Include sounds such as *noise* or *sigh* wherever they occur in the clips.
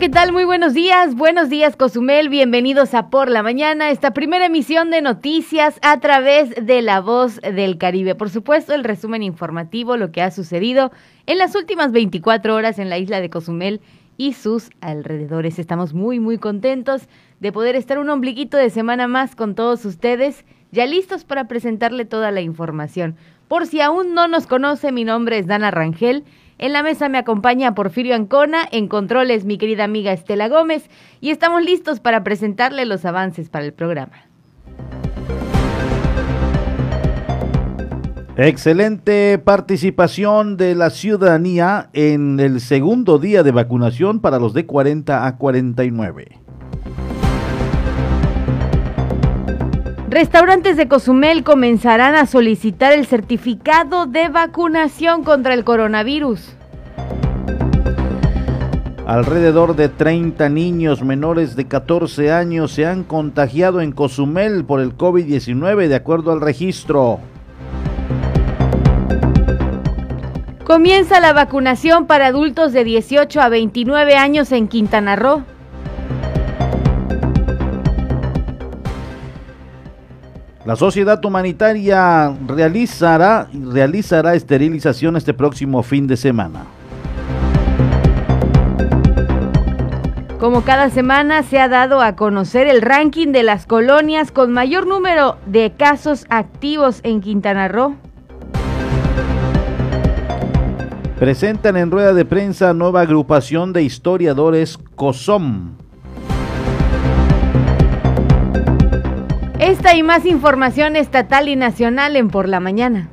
¿qué tal? Muy buenos días. Buenos días, Cozumel. Bienvenidos a Por la Mañana, esta primera emisión de noticias a través de La Voz del Caribe. Por supuesto, el resumen informativo, lo que ha sucedido en las últimas 24 horas en la isla de Cozumel y sus alrededores. Estamos muy, muy contentos de poder estar un ombliguito de semana más con todos ustedes, ya listos para presentarle toda la información. Por si aún no nos conoce, mi nombre es Dana Rangel. En la mesa me acompaña Porfirio Ancona, en controles mi querida amiga Estela Gómez y estamos listos para presentarle los avances para el programa. Excelente participación de la ciudadanía en el segundo día de vacunación para los de 40 a 49. Restaurantes de Cozumel comenzarán a solicitar el certificado de vacunación contra el coronavirus. Alrededor de 30 niños menores de 14 años se han contagiado en Cozumel por el COVID-19 de acuerdo al registro. Comienza la vacunación para adultos de 18 a 29 años en Quintana Roo. La sociedad humanitaria realizará, realizará esterilización este próximo fin de semana. Como cada semana se ha dado a conocer el ranking de las colonias con mayor número de casos activos en Quintana Roo. Presentan en rueda de prensa nueva agrupación de historiadores COSOM. Esta y más información estatal y nacional en Por la Mañana.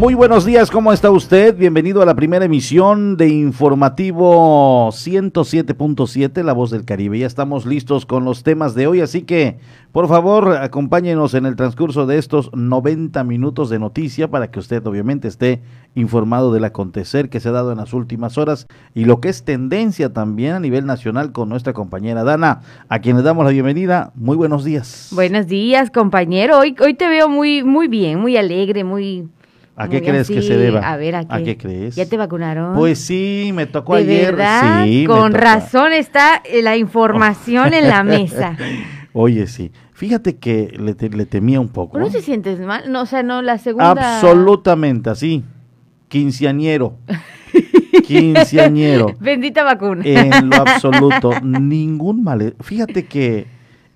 Muy buenos días, ¿cómo está usted? Bienvenido a la primera emisión de Informativo 107.7, La Voz del Caribe. Ya estamos listos con los temas de hoy, así que por favor acompáñenos en el transcurso de estos 90 minutos de noticia para que usted obviamente esté informado del acontecer que se ha dado en las últimas horas y lo que es tendencia también a nivel nacional con nuestra compañera Dana, a quien le damos la bienvenida. Muy buenos días. Buenos días, compañero. Hoy, hoy te veo muy, muy bien, muy alegre, muy ¿A qué crees que se deba? A ver, ¿a qué? crees? ¿Ya te vacunaron? Pues sí, me tocó ¿De ayer. Verdad? Sí, Con razón está eh, la información en la *laughs* mesa. Oye, sí. Fíjate que le, le temía un poco. ¿No se sientes mal? No, o sea, no, la segunda... Absolutamente, así. Quinceañero. *laughs* Quinceañero. Bendita vacuna. En lo *laughs* absoluto. ningún mal. Fíjate que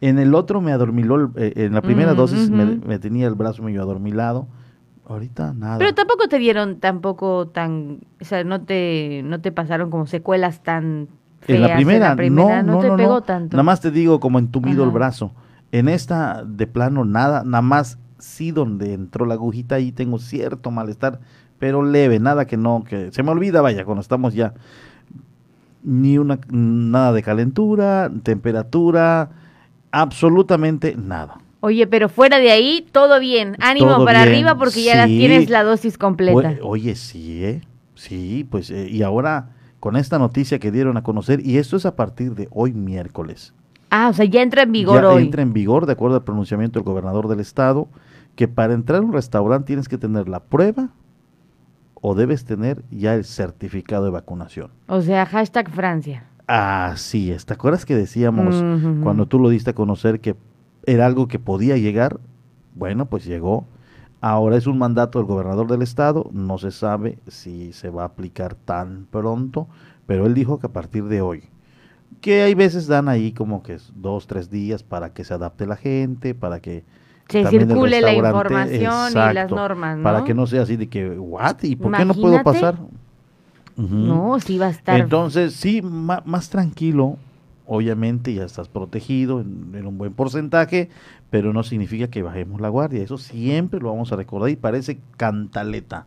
en el otro me adormiló, eh, en la primera dosis me tenía el brazo medio adormilado. Ahorita nada. Pero tampoco te dieron tampoco tan... O sea, no te, no te pasaron como secuelas tan feas En la primera, primera, no, no, te no, pegó tanto. Nada más te digo como entumido el brazo. En esta, de plano, nada. Nada más sí donde entró la agujita ahí tengo cierto malestar, pero leve, nada que no, que se me olvida, vaya, cuando estamos ya. Ni una, nada de calentura, temperatura, absolutamente nada. Oye, pero fuera de ahí, todo bien. Ánimo Todo para bien, arriba porque ya la sí. tienes la dosis completa. Oye, sí, ¿eh? Sí, pues, eh, y ahora con esta noticia que dieron a conocer, y esto es a partir de hoy miércoles. Ah, o sea, ya entra en vigor ya hoy. entra en vigor, de acuerdo al pronunciamiento del gobernador del estado, que para entrar a un restaurante tienes que tener la prueba o debes tener ya el certificado de vacunación. O sea, hashtag Francia. Así es. ¿Te acuerdas que decíamos Ujú. cuando tú lo diste a conocer que era algo que podía llegar? Bueno, pues llegó. Ahora es un mandato del gobernador del estado. No se sabe si se va a aplicar tan pronto, pero él dijo que a partir de hoy. Que hay veces dan ahí como que dos, tres días para que se adapte la gente, para que Se circule la información y las normas, ¿no? Para que no sea así de que, ¿what? ¿Y por qué no puedo pasar? No, sí va a estar. Entonces, sí, más tranquilo, obviamente ya estás protegido en, en un buen porcentaje, pero no significa que bajemos la guardia. Eso siempre lo vamos a recordar y parece cantaleta,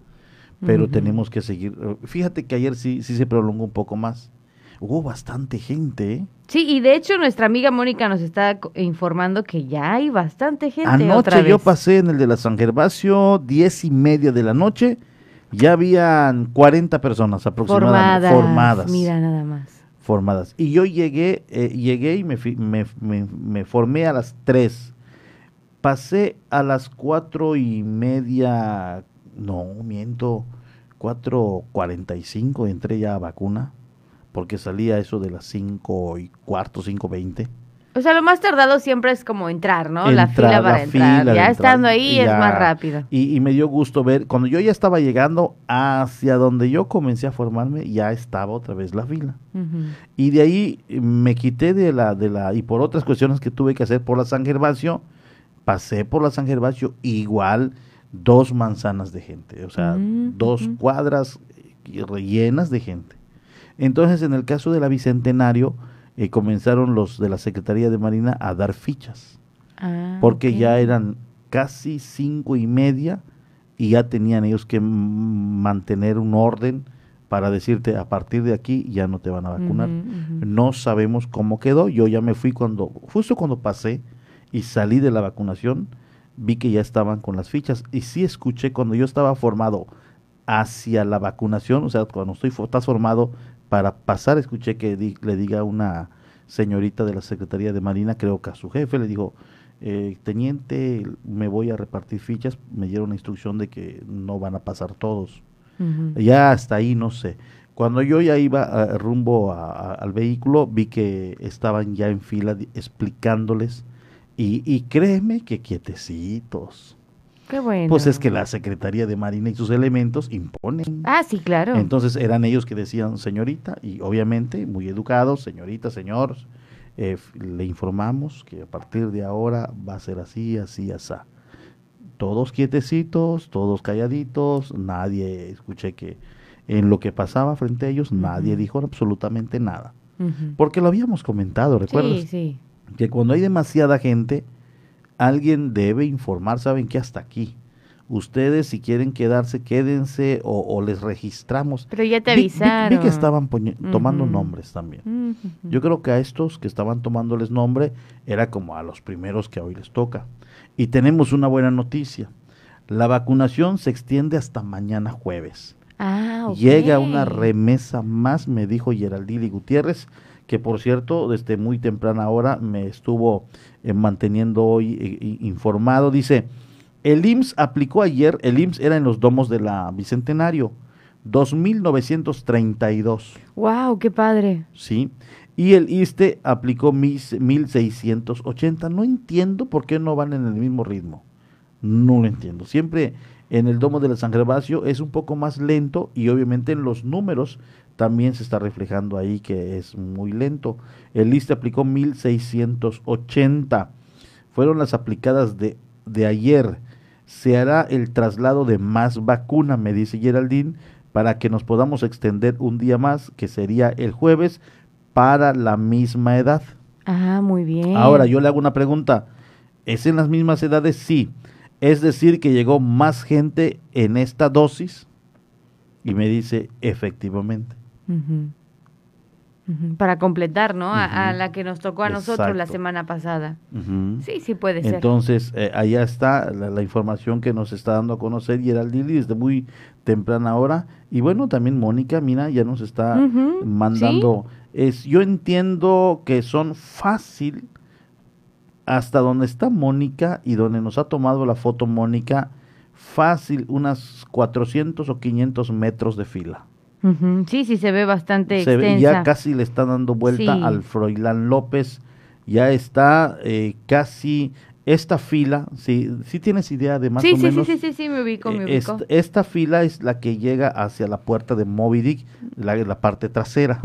pero tenemos que seguir. Fíjate que ayer sí, sí se prolongó un poco más. Hubo bastante gente, ¿eh? Sí, y de hecho nuestra amiga Mónica nos está informando que ya hay bastante gente otra Anoche yo vez. pasé en el de la San Gervasio, diez y media de la noche, ya habían 40 personas aproximadamente formadas. formadas. Mira nada más. Formadas. Y yo llegué, eh, llegué y me, me, me- me formé a las 3. Pasé a las cuatro y media, no, miento, 4.45 entré ya a vacuna, porque salía eso de las 5 y cuarto, 5.20. O sea, lo más tardado siempre es como entrar, ¿no? la fila para entrar. ya estando ahí es más rápido. Y, me dio gusto ver, cuando yo ya estaba llegando hacia donde yo comencé a formarme, ya estaba otra vez la fila. Y de ahí me quité de la, de la, y por otras cuestiones que tuve que hacer por la San Gervasio, pasé por la San Gervasio, igual dos manzanas de gente, o sea, dos cuadras rellenas de gente. Entonces, en el caso de la Bicentenario, eh, comenzaron los de la Secretaría de Marina a dar fichas, ah, porque ya eran casi cinco y media y ya tenían ellos que mantener un orden para decirte a partir de aquí ya no te van a vacunar. No sabemos cómo quedó. Yo ya me fui cuando, justo cuando pasé y salí de la vacunación, vi que ya estaban con las fichas y sí escuché cuando yo estaba formado hacia la vacunación, o sea, cuando estoy estás formado para pasar, escuché que le diga una señorita de la Secretaría de Marina, creo que a su jefe, le dijo, eh, teniente, me voy a repartir fichas, me dieron la instrucción de que no van a pasar todos. Ya hasta ahí, no sé. Cuando yo ya iba a, rumbo al vehículo, vi que estaban ya en fila explicándoles y, y créeme que quietecitos. Qué bueno. Pues es que la Secretaría de Marina y sus elementos imponen. Ah, sí, claro. Entonces eran ellos que decían señorita y obviamente muy educados, señorita, señor, eh, le informamos que a partir de ahora va a ser así, así, así. Todos quietecitos, todos calladitos, nadie, escuché que en lo que pasaba frente a ellos, nadie dijo absolutamente nada. Porque lo habíamos comentado, ¿recuerdas? Sí, sí. Que cuando hay demasiada gente, alguien debe informar, saben que hasta aquí. Ustedes si quieren quedarse, quédense o, les registramos. Pero ya te avisaron. Vi, que estaban tomando nombres también. Yo creo que a estos que estaban tomándoles nombre era como a los primeros que hoy les toca. Y tenemos una buena noticia. La vacunación se extiende hasta mañana jueves. Ah, Llega una remesa más, me dijo Geraldine Gutiérrez, que por cierto, desde muy temprana hora me estuvo eh, manteniendo hoy eh, informado. Dice, el IMSS aplicó ayer, el IMSS era en los domos de la Bicentenario, 2.932. ¡Wow! ¡Qué padre! Sí. Y el ISTE aplicó 1.680. No entiendo por qué no van en el mismo ritmo. No lo entiendo. Siempre en el domo de la San Gervasio es un poco más lento y obviamente en los números también se está reflejando ahí que es muy lento. El liste aplicó 1680. Fueron las aplicadas de, de ayer. Se hará el traslado de más vacuna, me dice Geraldine, para que nos podamos extender un día más, que sería el jueves, para la misma edad. Ah, muy bien. Ahora yo le hago una pregunta. ¿Es en las mismas edades? Sí. Es decir, que llegó más gente en esta dosis. Y me dice, efectivamente. Para completar, ¿no? a, la que nos tocó a nosotros la semana pasada. Sí, sí puede ser. Entonces, eh, allá está la, información que nos está dando a conocer Geraldine desde muy temprana hora. Y bueno, también Mónica, mira, ya nos está mandando. Es, yo entiendo que son fácil hasta donde está Mónica y donde nos ha tomado la foto Mónica, fácil unas 400 o 500 metros de fila. Sí, sí, se ve bastante extensa. ya casi le está dando vuelta al Froilán López. Ya está eh, casi esta fila, si sí, tienes idea de más o menos. Sí, sí, sí, sí, me ubico, me eh, ubico. Esta, fila es la que llega hacia la puerta de Moby Dick, la, la parte trasera.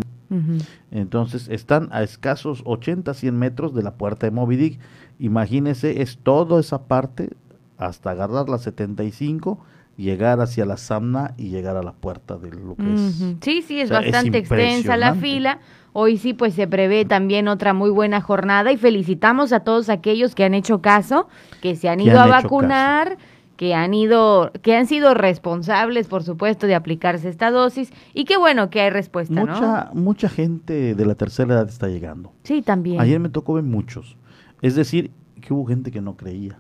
Entonces están a escasos 80, 100 metros de la puerta de Moby Dick. Imagínese, es toda esa parte hasta agarrar la 75 llegar hacia la Samna y llegar a la puerta de lo que es. Sí, sí, es bastante extensa la fila. Hoy sí, pues se prevé también otra muy buena jornada y felicitamos a todos aquellos que han hecho caso, que se han ido a vacunar, que han ido, que han sido responsables, por supuesto, de aplicarse esta dosis y qué bueno que hay respuesta, mucha, Mucha gente de la tercera edad está llegando. Sí, también. Ayer me tocó ver muchos. Es decir, que hubo gente que no creía.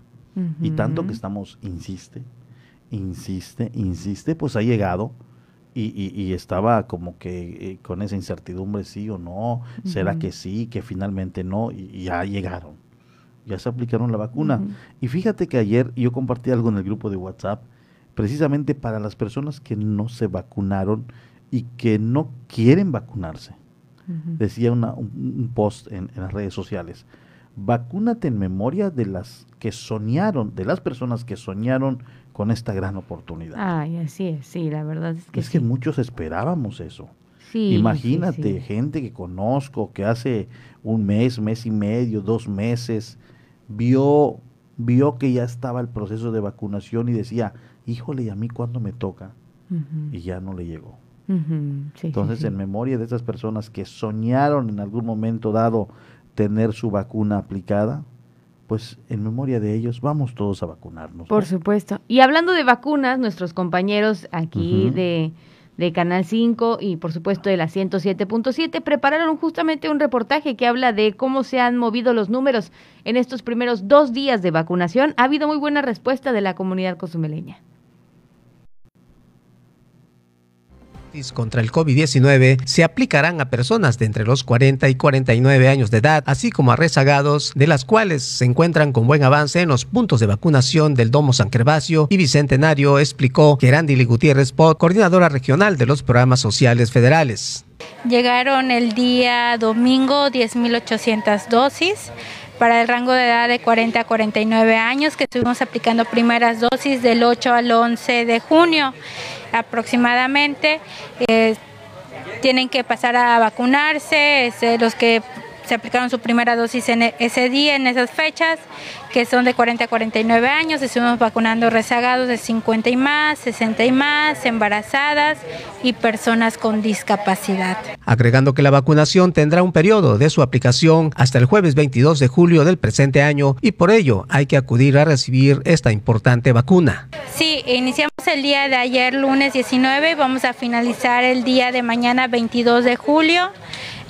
Y tanto que estamos, insiste, insiste, insiste, pues ha llegado y, y, estaba como que eh, con esa incertidumbre, sí o no, será que sí, que finalmente no, y, ya llegaron, ya se aplicaron la vacuna. Y fíjate que ayer yo compartí algo en el grupo de WhatsApp, precisamente para las personas que no se vacunaron y que no quieren vacunarse. Decía una, un, post en, las redes sociales, vacúnate en memoria de las que soñaron, de las personas que soñaron con esta gran oportunidad. Ay, así es, sí, la verdad es que Es que muchos esperábamos eso. Imagínate, gente que conozco que hace un mes, mes y medio, dos meses, vio, vio que ya estaba el proceso de vacunación y decía, híjole, ¿y a mí cuándo me toca? Y ya no le llegó. Entonces, en memoria de esas personas que soñaron en algún momento dado tener su vacuna aplicada, pues en memoria de ellos vamos todos a vacunarnos. Por supuesto. Y hablando de vacunas, nuestros compañeros aquí de, de, Canal 5 y por supuesto de la 107.7 prepararon justamente un reportaje que habla de cómo se han movido los números en estos primeros dos días de vacunación. Ha habido muy buena respuesta de la comunidad cozumeleña. Contra el COVID-19 se aplicarán a personas de entre los 40 y 49 años de edad, así como a rezagados, de las cuales se encuentran con buen avance en los puntos de vacunación del Domo San Gervasio y Bicentenario, explicó Gerandili Gutiérrez Pot, coordinadora regional de los programas sociales federales. Llegaron el día domingo 10.800 dosis para el rango de edad de 40 a 49 años, que estuvimos aplicando primeras dosis del 8 al 11 de junio aproximadamente. Eh, tienen que pasar a vacunarse, los que se aplicaron su primera dosis en e, ese día, en esas fechas, que son de 40 a 49 años. Estuvimos vacunando rezagados de 50 y más, 60 y más, embarazadas y personas con discapacidad. Agregando que la vacunación tendrá un periodo de su aplicación hasta el jueves 22 de julio del presente año y por ello hay que acudir a recibir esta importante vacuna. Sí, iniciamos el día de ayer, lunes 19, y vamos a finalizar el día de mañana 22 de julio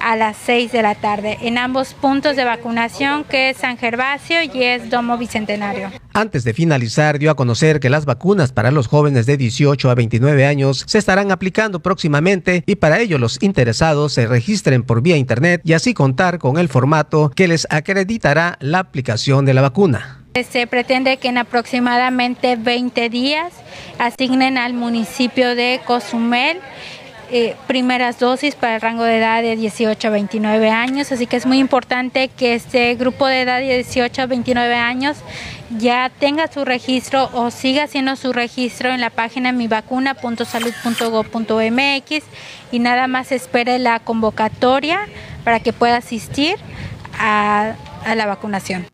a las 6 de la tarde en ambos puntos de vacunación que es San Gervasio y es Domo Bicentenario. Antes de finalizar, dio a conocer que las vacunas para los jóvenes de 18 a 29 años se estarán aplicando próximamente y para ello los interesados se registren por vía internet y así contar con el formato que les acreditará la aplicación de la vacuna. Se pretende que en aproximadamente 20 días asignen al municipio de Cozumel eh, primeras dosis para el rango de edad de 18 a 29 años, así que es muy importante que este grupo de edad de 18 a 29 años ya tenga su registro o siga haciendo su registro en la página mivacuna.salud.gov.mx y nada más espere la convocatoria para que pueda asistir a la vacunación.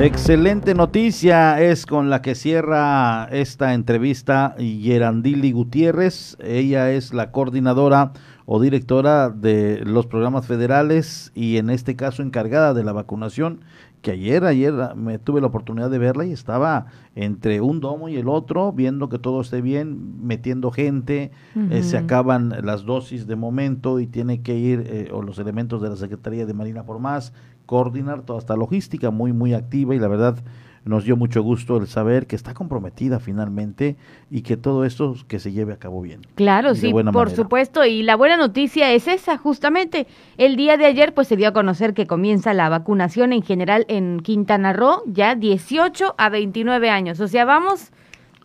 Excelente noticia es con la que cierra esta entrevista Gerandili Gutiérrez. Ella es la coordinadora o directora de los programas federales y en este caso encargada de la vacunación que ayer, ayer me tuve la oportunidad de verla y estaba entre un domo y el otro, viendo que todo esté bien, metiendo gente, eh, se acaban las dosis de momento y tiene que ir, eh, o los elementos de la Secretaría de Marina por más, coordinar toda esta logística muy, muy activa y la verdad nos dio mucho gusto el saber que está comprometida finalmente y que todo esto que se lleve a cabo bien. Claro, sí, por supuesto. Y la buena noticia es esa, justamente. El día de ayer pues se dio a conocer que comienza la vacunación en general en Quintana Roo, ya 18 a 29 años. O sea, vamos,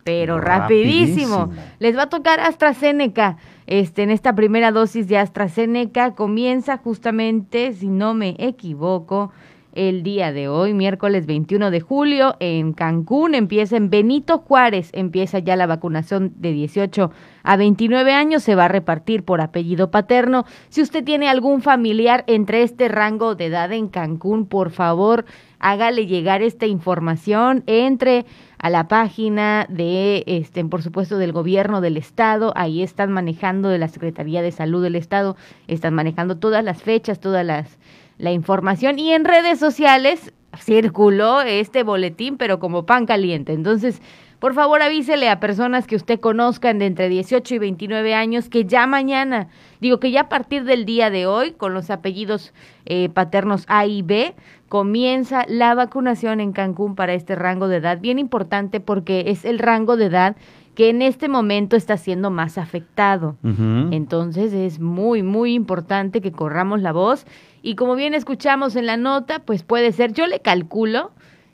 pero rapidísimo. Les va a tocar AstraZeneca. Este, en esta primera dosis de AstraZeneca comienza justamente, si no me equivoco, el día de hoy, miércoles 21 de julio, en Cancún, empieza en Benito Juárez, empieza ya la vacunación de 18 a 29 años, se va a repartir por apellido paterno. Si usted tiene algún familiar entre este rango de edad en Cancún, por favor, hágale llegar esta información, entre a la página de, este, por supuesto, del gobierno del estado, ahí están manejando de la Secretaría de Salud del estado, están manejando todas las fechas, todas las la información y en redes sociales circuló este boletín, pero como pan caliente. Entonces, por favor avísele a personas que usted conozcan de entre 18 y 29 años que ya mañana, digo que ya a partir del día de hoy, con los apellidos eh, paternos A y B, comienza la vacunación en Cancún para este rango de edad. Bien importante porque es el rango de edad que en este momento está siendo más afectado. Entonces es muy, muy importante que corramos la voz y como bien escuchamos en la nota, pues puede ser, yo le calculo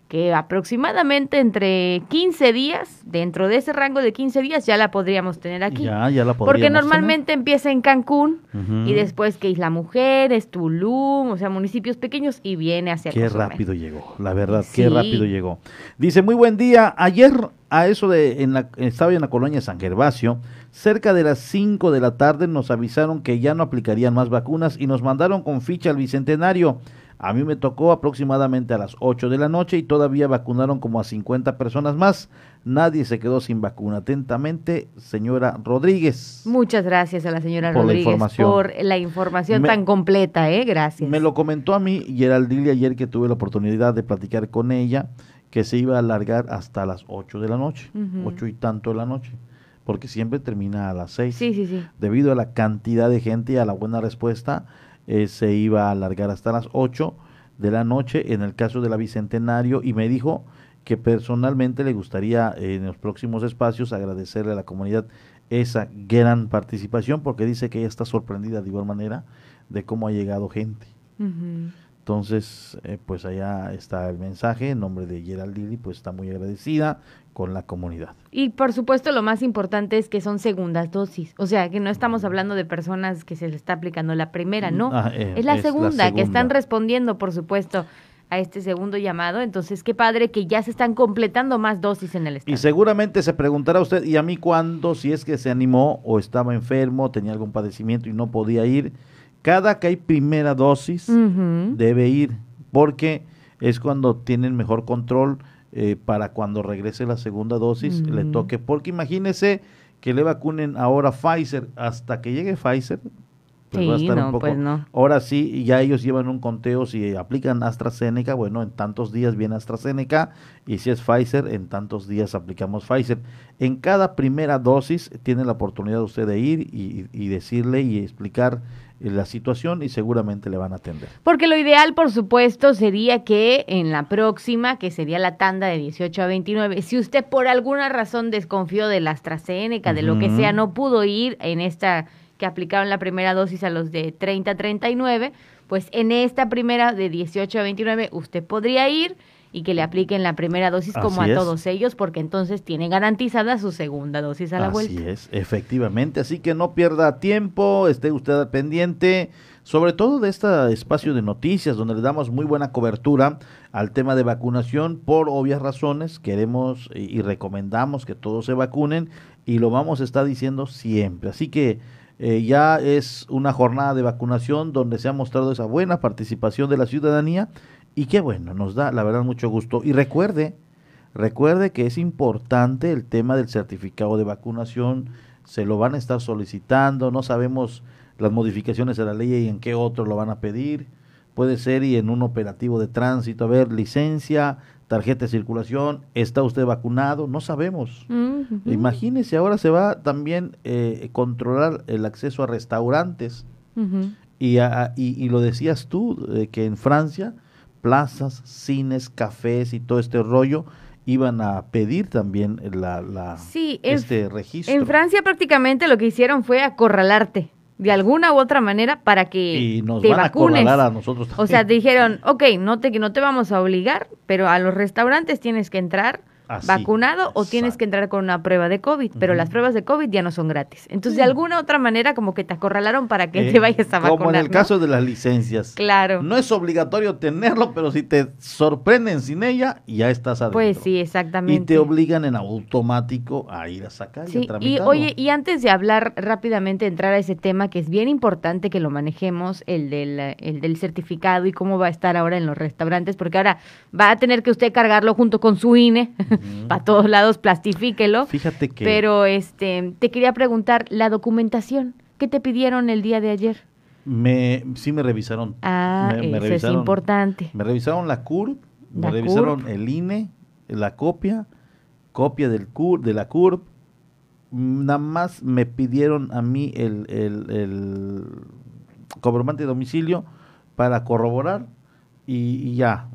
que aproximadamente entre 15 días, dentro de ese rango de 15 días, ya la podríamos tener aquí. Ya, ya la Porque normalmente empieza en Cancún y después que Isla Mujeres, Tulum, o sea, municipios pequeños y viene hacia Qué Cozumel. rápido llegó, la verdad, Sí. qué rápido llegó. Dice, muy buen día. Ayer, a eso de, en la, estaba en la colonia San Gervasio, cerca de las 5 de la tarde nos avisaron que ya no aplicarían más vacunas y nos mandaron con ficha al Bicentenario. A mí me tocó aproximadamente a las 8 de la noche y todavía vacunaron como a 50 personas más. Nadie se quedó sin vacuna. Atentamente, señora Rodríguez. Muchas gracias a la señora Por la Rodríguez información. por la información Me- tan completa, ¿eh? Gracias. Me lo comentó a mí Geraldine ayer que tuve la oportunidad de platicar con ella, que se iba a alargar hasta las 8 de la noche, Ujú. 8 y tanto de la noche, porque siempre termina a las 6. Sí, sí, sí. Debido a la cantidad de gente y a la buena respuesta, eh, se iba a alargar hasta las 8 de la noche en el caso de la Bicentenario y me dijo que personalmente le gustaría eh, en los próximos espacios agradecerle a la comunidad esa gran participación porque dice que ella está sorprendida de igual manera de cómo ha llegado gente. Entonces, eh, pues allá está el mensaje en nombre de Geraldine, pues está muy agradecida con la comunidad. Y por supuesto lo más importante es que son segundas dosis, o sea que no estamos hablando de personas que se les está aplicando la primera, no, Ah, eh, es, la, es la segunda, que están respondiendo por supuesto a este segundo llamado, entonces qué padre que ya se están completando más dosis en el Y estado. seguramente se preguntará usted, ¿y a mí cuándo? Si es que se animó o estaba enfermo, tenía algún padecimiento y no podía ir. Cada que hay primera dosis, debe ir, porque es cuando tienen mejor control eh, para cuando regrese la segunda dosis, le Ujú. toque. Porque imagínese que le vacunen ahora Pfizer, hasta que llegue Pfizer, pues va a Sí, estar no, un poco. pues no. Ahora sí, y ya ellos llevan un conteo, si aplican AstraZeneca, bueno, en tantos días viene AstraZeneca, y si es Pfizer, en tantos días aplicamos Pfizer. En cada primera dosis tiene la oportunidad usted de ir y, y decirle y explicar la situación y seguramente le van a atender. Porque lo ideal, por supuesto, sería que en la próxima, que sería la tanda de 18 a 29, si usted por alguna razón desconfió de la AstraZeneca, de lo que sea, no pudo ir en esta que aplicaron la primera dosis a los de 30 a 39, pues en esta primera de 18 a 29 usted podría ir y que le apliquen la primera dosis como Así a es. todos ellos, porque entonces tiene garantizada su segunda dosis a la Así vuelta. es, efectivamente. Así que no pierda tiempo, esté usted al pendiente, sobre todo de este espacio de noticias, donde le damos muy buena cobertura al tema de vacunación. Por obvias razones, queremos y, y recomendamos que todos se vacunen y lo vamos a estar diciendo siempre. Así que eh, ya es una jornada de vacunación donde se ha mostrado esa buena participación de la ciudadanía y qué bueno, nos da la verdad mucho gusto. Y recuerde, Recuerde que es importante el tema del certificado de vacunación, se lo van a estar solicitando, no sabemos las modificaciones a la ley y en qué otro lo van a pedir. Puede ser y en un operativo de tránsito, a ver, licencia, tarjeta de circulación, ¿está usted vacunado? No sabemos. Imagínese, ahora se va también eh, controlar el acceso a restaurantes. Y, a- y, y lo decías tú, eh, que en Francia, plazas, cines, cafés y todo este rollo iban a pedir también la, la- Sí, en- este registro. En Francia prácticamente lo que hicieron fue acorralarte de alguna u otra manera para que y nos te van a vacunes. acorralar a nosotros también. O sea, te dijeron, ok, no te, no te vamos a obligar, pero a los restaurantes tienes que entrar Así, vacunado o tienes que entrar con una prueba de COVID, pero las pruebas de COVID ya no son gratis. Entonces, de alguna u otra manera, como que te acorralaron para que Eh, te vayas a vacunar. Como en el ¿no? caso de las licencias. Claro. No es obligatorio tenerlo, pero si te sorprenden sin ella, ya estás adentro. pues sí, Y exactamente. te obligan en automático a ir a sacar y a Sí, y tramitarlo. oye, y antes de hablar rápidamente, entrar a ese tema que es bien importante que lo manejemos, el del, eh, el del certificado y cómo va a estar ahora en los restaurantes, porque ahora va a tener que usted cargarlo junto con su INE, para todos lados, plastifíquelo. Fíjate que... Pero este, te quería preguntar, la documentación, ¿qué te pidieron el día de ayer? Me, sí me revisaron. Ah, Me- me eso es revisaron. importante. Me revisaron la CURP, me La revisaron CURP. el INE, la copia, copia del CUR, de la CURP. Nada más me pidieron a mí el, el, el comprobante de domicilio para corroborar y, y ya.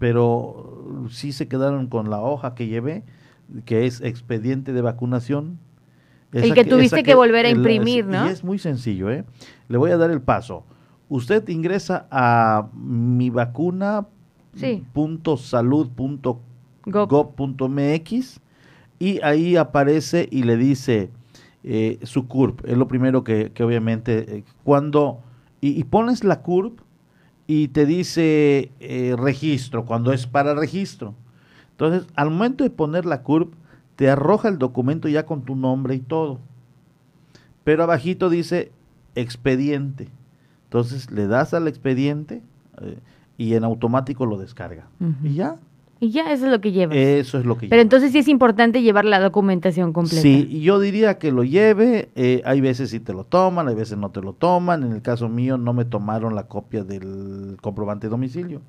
Pero sí se quedaron con la hoja que llevé, que es expediente de vacunación. El que tuviste que volver a imprimir, ¿no? Y es muy sencillo, ¿eh? Le voy a dar el paso. Usted ingresa a mi vacuna Sí. .salud.gov.mx y ahí aparece y le dice eh, su CURP. Es lo primero que, que obviamente, eh, cuando, y, y, pones la CURP y te dice eh, registro, cuando es para registro. Entonces, al momento de poner la CURP, te arroja el documento ya con tu nombre y todo. Pero abajito dice expediente. Entonces le das al expediente eh, y en automático lo descarga. Y ya. Y ya eso es lo que lleva. Eso es lo que Pero entonces sí es importante llevar la documentación completa. Sí, yo diría que lo lleve. Eh, hay veces sí te lo toman, hay veces no te lo toman. En el caso mío no me tomaron la copia del comprobante de domicilio.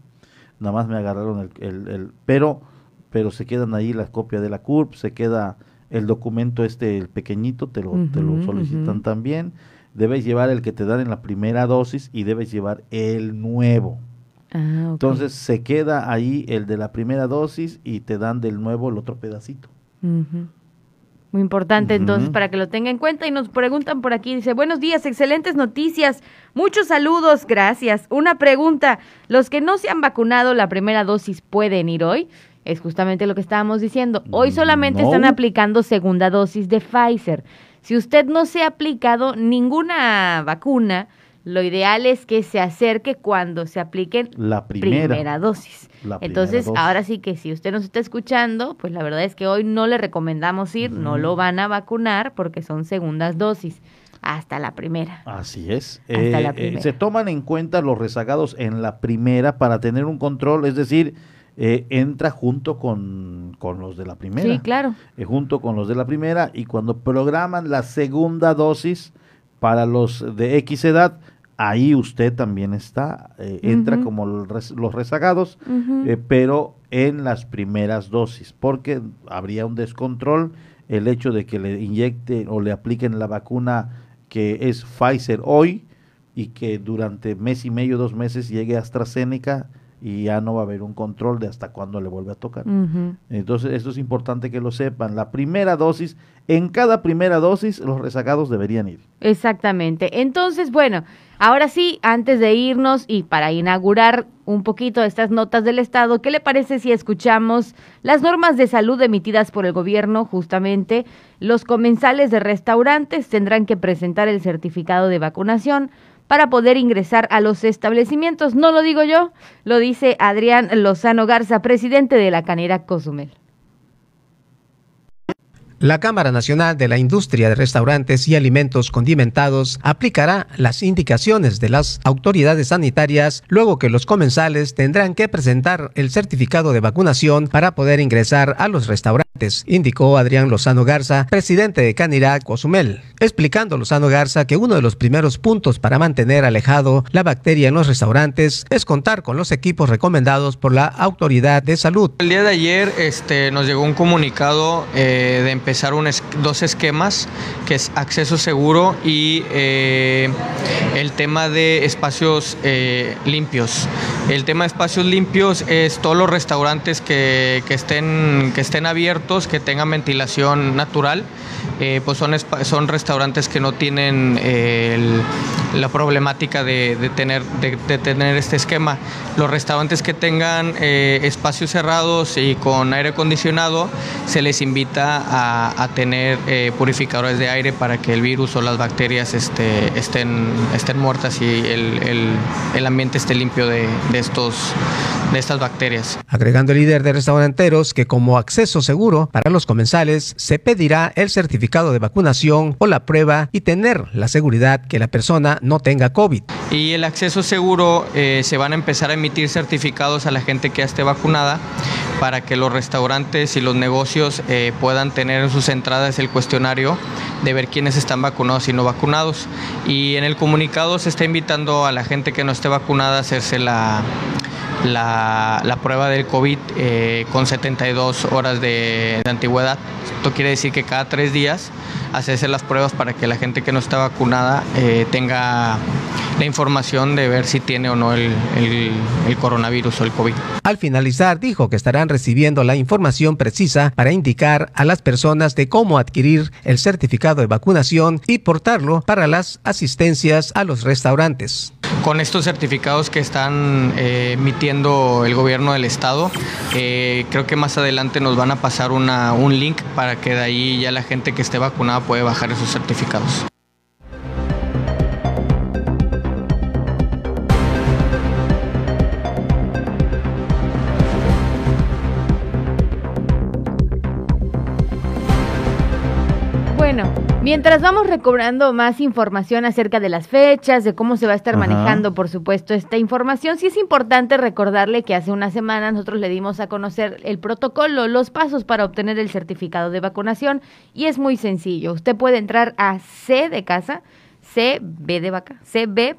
Nada más me agarraron el... el, el pero, pero se quedan ahí las copias de la CURP, se queda el documento este, el pequeñito, te lo, te lo solicitan también. Debes llevar el que te dan en la primera dosis y debes llevar el nuevo. Ah. Entonces se queda ahí el de la primera dosis y te dan del nuevo el otro pedacito. Muy importante entonces para que lo tenga en cuenta y nos preguntan por aquí, dice, buenos días, excelentes noticias, muchos saludos, gracias. Una pregunta, ¿los que no se han vacunado la primera dosis pueden ir hoy? Es justamente lo que estábamos diciendo. Hoy solamente No. están aplicando segunda dosis de Pfizer. Si usted no se ha aplicado ninguna vacuna, lo ideal es que se acerque cuando se apliquen La primera. dosis. La primera Entonces, dosis. ahora sí que si usted nos está escuchando, pues la verdad es que hoy no le recomendamos ir, no lo van a vacunar porque son segundas dosis, hasta la primera. Así es. Hasta Eh, la eh, primera. se toman en cuenta los rezagados en la primera para tener un control, es decir, eh, entra junto con, con los de la primera. Sí, claro. eh, junto con los de la primera y cuando programan la segunda dosis para los de X edad, ahí usted también está, eh, entra como los rezagados, eh, pero en las primeras dosis, porque habría un descontrol el hecho de que le inyecten o le apliquen la vacuna que es Pfizer hoy y que durante mes y medio, dos meses llegue AstraZeneca y ya no va a haber un control de hasta cuándo le vuelve a tocar. Entonces, esto es importante que lo sepan. La primera dosis, en cada primera dosis, los rezagados deberían ir. Exactamente. Entonces, bueno, ahora sí, antes de irnos y para inaugurar un poquito estas notas del Estado, ¿qué le parece si escuchamos las normas de salud emitidas por el gobierno? Justamente, los comensales de restaurantes tendrán que presentar el certificado de vacunación para poder ingresar a los establecimientos. No lo digo yo, lo dice Adrián Lozano Garza, presidente de la Canera Cozumel. La Cámara Nacional de la Industria de Restaurantes y Alimentos Condimentados aplicará las indicaciones de las autoridades sanitarias luego que los comensales tendrán que presentar el certificado de vacunación para poder ingresar a los restaurantes, indicó Adrián Lozano Garza, presidente de Canirac Cozumel, explicando Lozano Garza que uno de los primeros puntos para mantener alejado la bacteria en los restaurantes es contar con los equipos recomendados por la autoridad de salud. El día de ayer este, nos llegó un comunicado eh, de empezar dos esquemas, que es acceso seguro y eh, el tema de espacios eh, limpios. El tema de espacios limpios es todos los restaurantes que estén, que estén abiertos, que tengan ventilación natural. eh, pues son, son restaurantes que no tienen eh, el- la problemática de, de tener, de, de tener este esquema. Los restaurantes que tengan eh, espacios cerrados y con aire acondicionado, se les invita a, a tener eh, purificadores de aire para que el virus o las bacterias este, estén, estén muertas y el, el- el ambiente esté limpio de, de estos, de estas bacterias. Agregando el líder de restauranteros que como acceso seguro para los comensales se pedirá el certificado de vacunación o la prueba y tener la seguridad que la persona no tenga COVID. Y el acceso seguro eh, se van a empezar a emitir certificados a la gente que ya esté vacunada para que los restaurantes y los negocios eh, puedan tener en sus entradas el cuestionario de ver quiénes están vacunados y no vacunados. Y en el comunicado se está invitando a la gente que no esté vacunada a hacerse la, la, la prueba del COVID eh, con 72 horas de, de antigüedad. Esto quiere decir que cada tres días hacerse las pruebas para que la gente que no está vacunada eh, tenga la información de ver si tiene o no el, el coronavirus o el COVID. Al finalizar, dijo que estarán recibiendo la información precisa para indicar a las personas de cómo adquirir el certificado de vacunación y portarlo para las asistencias a los restaurantes. Con estos certificados que están eh, emitiendo el gobierno del estado, eh, creo que más adelante nos van a pasar una, un link para que de ahí ya la gente que esté vacunada puede bajar esos certificados. Mientras vamos recobrando más información acerca de las fechas, de cómo se va a estar manejando, por supuesto, esta información, sí es importante recordarle que hace una semana nosotros le dimos a conocer el protocolo, los pasos para obtener el certificado de vacunación y es muy sencillo. Usted puede entrar a C de casa, CB de vaca, cb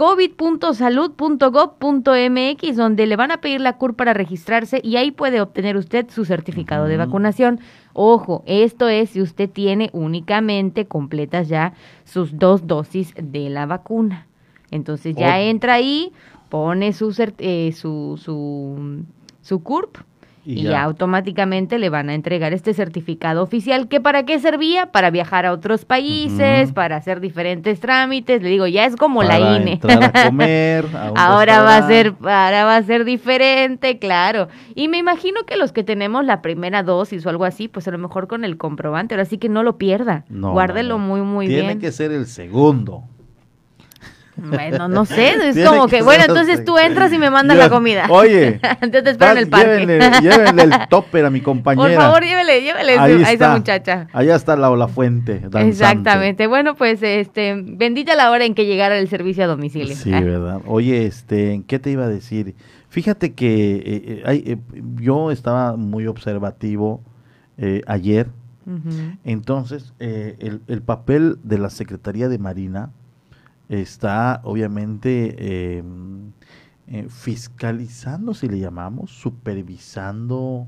covid.salud.gov.mx, donde le van a pedir la CUR para registrarse y ahí puede obtener usted su certificado de vacunación. Ojo, esto es si usted tiene únicamente completas ya sus dos dosis de la vacuna. Entonces ya entra ahí, pone su, eh, su, su, su CURP y, automáticamente le van a entregar este certificado oficial que para qué servía para viajar a otros países para hacer diferentes trámites. Le digo ya es como la INE a comer, *laughs* ahora va a ser ahora va a ser diferente claro. Y me imagino que los que tenemos la primera dosis o algo así pues a lo mejor con el comprobante ahora sí que no lo pierda. Guárdelo muy muy bien. tiene que ser el segundo bueno, no sé, *laughs* es como que, bueno, entonces tú entras y me mandas la comida. Oye, *laughs* yo te espero en el parque. Llévenle, el *laughs* topper a mi compañera. Por favor, llévele, llévele a esa muchacha. Allá está la, la fuente. Exactamente. Bueno, pues, este, bendita la hora en que llegara el servicio a domicilio. Sí, verdad. Oye, este, ¿qué te iba a decir? Fíjate que eh, eh, eh, yo estaba muy observativo ayer. Entonces, el, el papel de la Secretaría de Marina está obviamente em, eh, fiscalizando, si le llamamos, supervisando,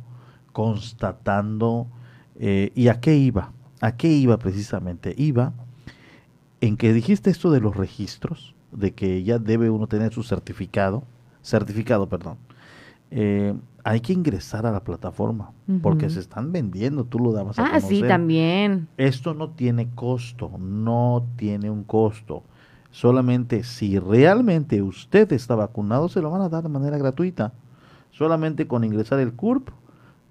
constatando. Eh, ¿Y a qué iba? ¿A qué iba precisamente? Iba en que dijiste esto de los registros, de que ya debe uno tener su certificado, certificado, perdón. Eh, hay que ingresar a la plataforma porque se están vendiendo, tú lo dabas a Ah, sí, también. Esto no tiene costo, no tiene un costo. Solamente si realmente usted está vacunado, se lo van a dar de manera gratuita. Solamente con ingresar el CURP,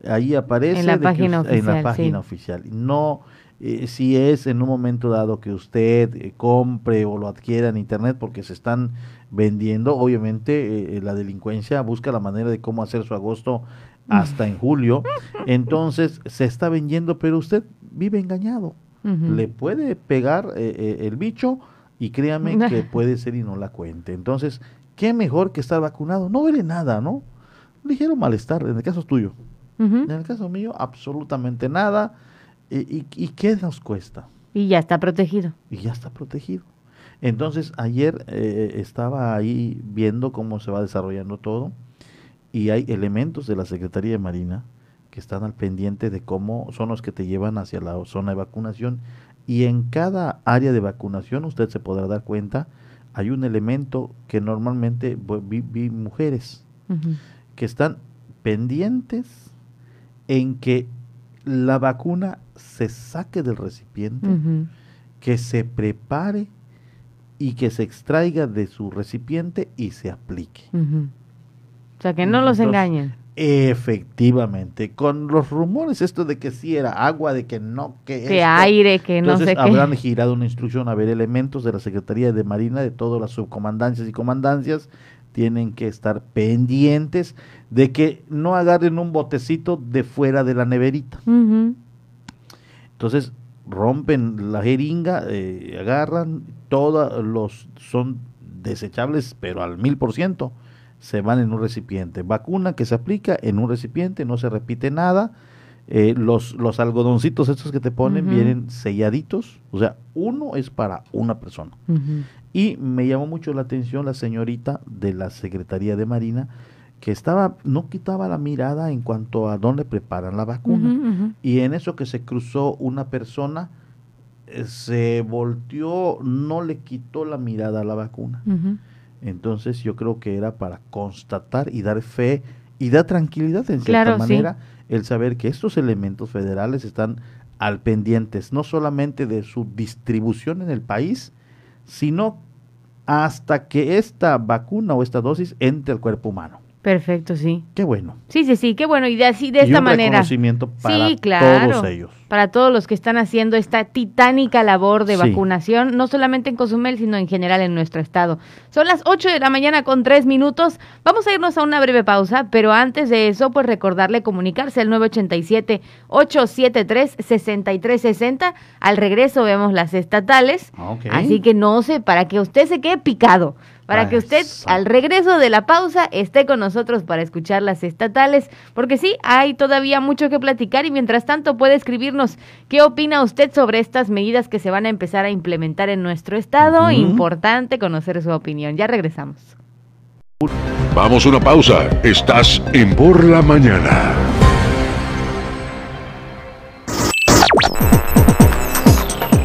ahí aparece en la página, oficial, en la página oficial. No eh, si es en un momento dado que usted eh, compre o lo adquiera en internet porque se están vendiendo, obviamente eh, la delincuencia busca la manera de cómo hacer su agosto hasta en julio. Entonces se está vendiendo, pero usted vive engañado. Le puede pegar el bicho y créame que *laughs* puede ser y no la cuente. Entonces, ¿qué mejor que estar vacunado? No duele nada, ¿no? Ligero malestar, en el caso tuyo. En el caso mío, absolutamente nada. ¿Y, qué nos cuesta? Y ya está protegido. Y ya está protegido. Entonces, ayer eh, estaba ahí viendo cómo se va desarrollando todo y hay elementos de la Secretaría de Marina que están al pendiente de cómo son los que te llevan hacia la zona de vacunación y en cada área de vacunación, usted se podrá dar cuenta, hay un elemento que normalmente vi, mujeres que están pendientes en que la vacuna se saque del recipiente, que se prepare y que se extraiga de su recipiente y se aplique. O sea, que no los engañen. Efectivamente, con los rumores esto de que sí era agua, de que no, que, que aire, que no sé habrán girado una instrucción a ver elementos de la Secretaría de Marina, de todas las subcomandancias y comandancias, tienen que estar pendientes de que no agarren un botecito de fuera de la neverita. Entonces, rompen la jeringa, eh, agarran, todos los son desechables, pero al mil por ciento se van en un recipiente. Vacuna que se aplica en un recipiente, no se repite nada. Eh, los, los algodoncitos estos que te ponen vienen selladitos, o sea, uno es para una persona. Y me llamó mucho la atención la señorita de la Secretaría de Marina, que estaba, no quitaba la mirada en cuanto a dónde preparan la vacuna. Y en eso que se cruzó una persona, se volteó, no le quitó la mirada a la vacuna. Entonces yo creo que era para constatar y dar fe y dar tranquilidad en cierta manera el saber que estos elementos federales están al pendientes, no solamente de su distribución en el país, sino hasta que esta vacuna o esta dosis entre al cuerpo humano. Perfecto, sí. Qué bueno. Sí, sí, sí, qué bueno. Y de así, de esta manera. Reconocimiento para sí, claro, todos ellos. Para todos los que están haciendo esta titánica labor de vacunación, no solamente en Cozumel, sino en general en nuestro estado. Son las 8 de la mañana con 3 minutos. Vamos a irnos a una breve pausa, pero antes de eso, pues recordarle comunicarse al 987-873-6360. Al regreso vemos las estatales. Ah, así que no sé, para que usted se quede picado para que usted al regreso de la pausa esté con nosotros para escuchar las estatales, porque sí, hay todavía mucho que platicar y mientras tanto puede escribirnos qué opina usted sobre estas medidas que se van a empezar a implementar en nuestro estado. Importante conocer su opinión. Ya regresamos. Vamos a una pausa. Estás en Por la Mañana.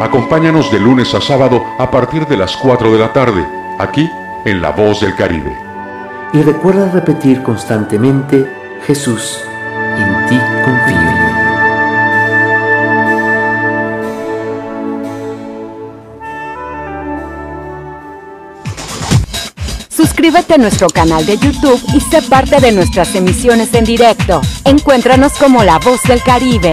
Acompáñanos de lunes a sábado a partir de las 4 de la tarde, aquí en La Voz del Caribe. Y recuerda repetir constantemente, Jesús, en ti confío. Suscríbete a nuestro canal de YouTube y sé parte de nuestras emisiones en directo. Encuéntranos como La Voz del Caribe.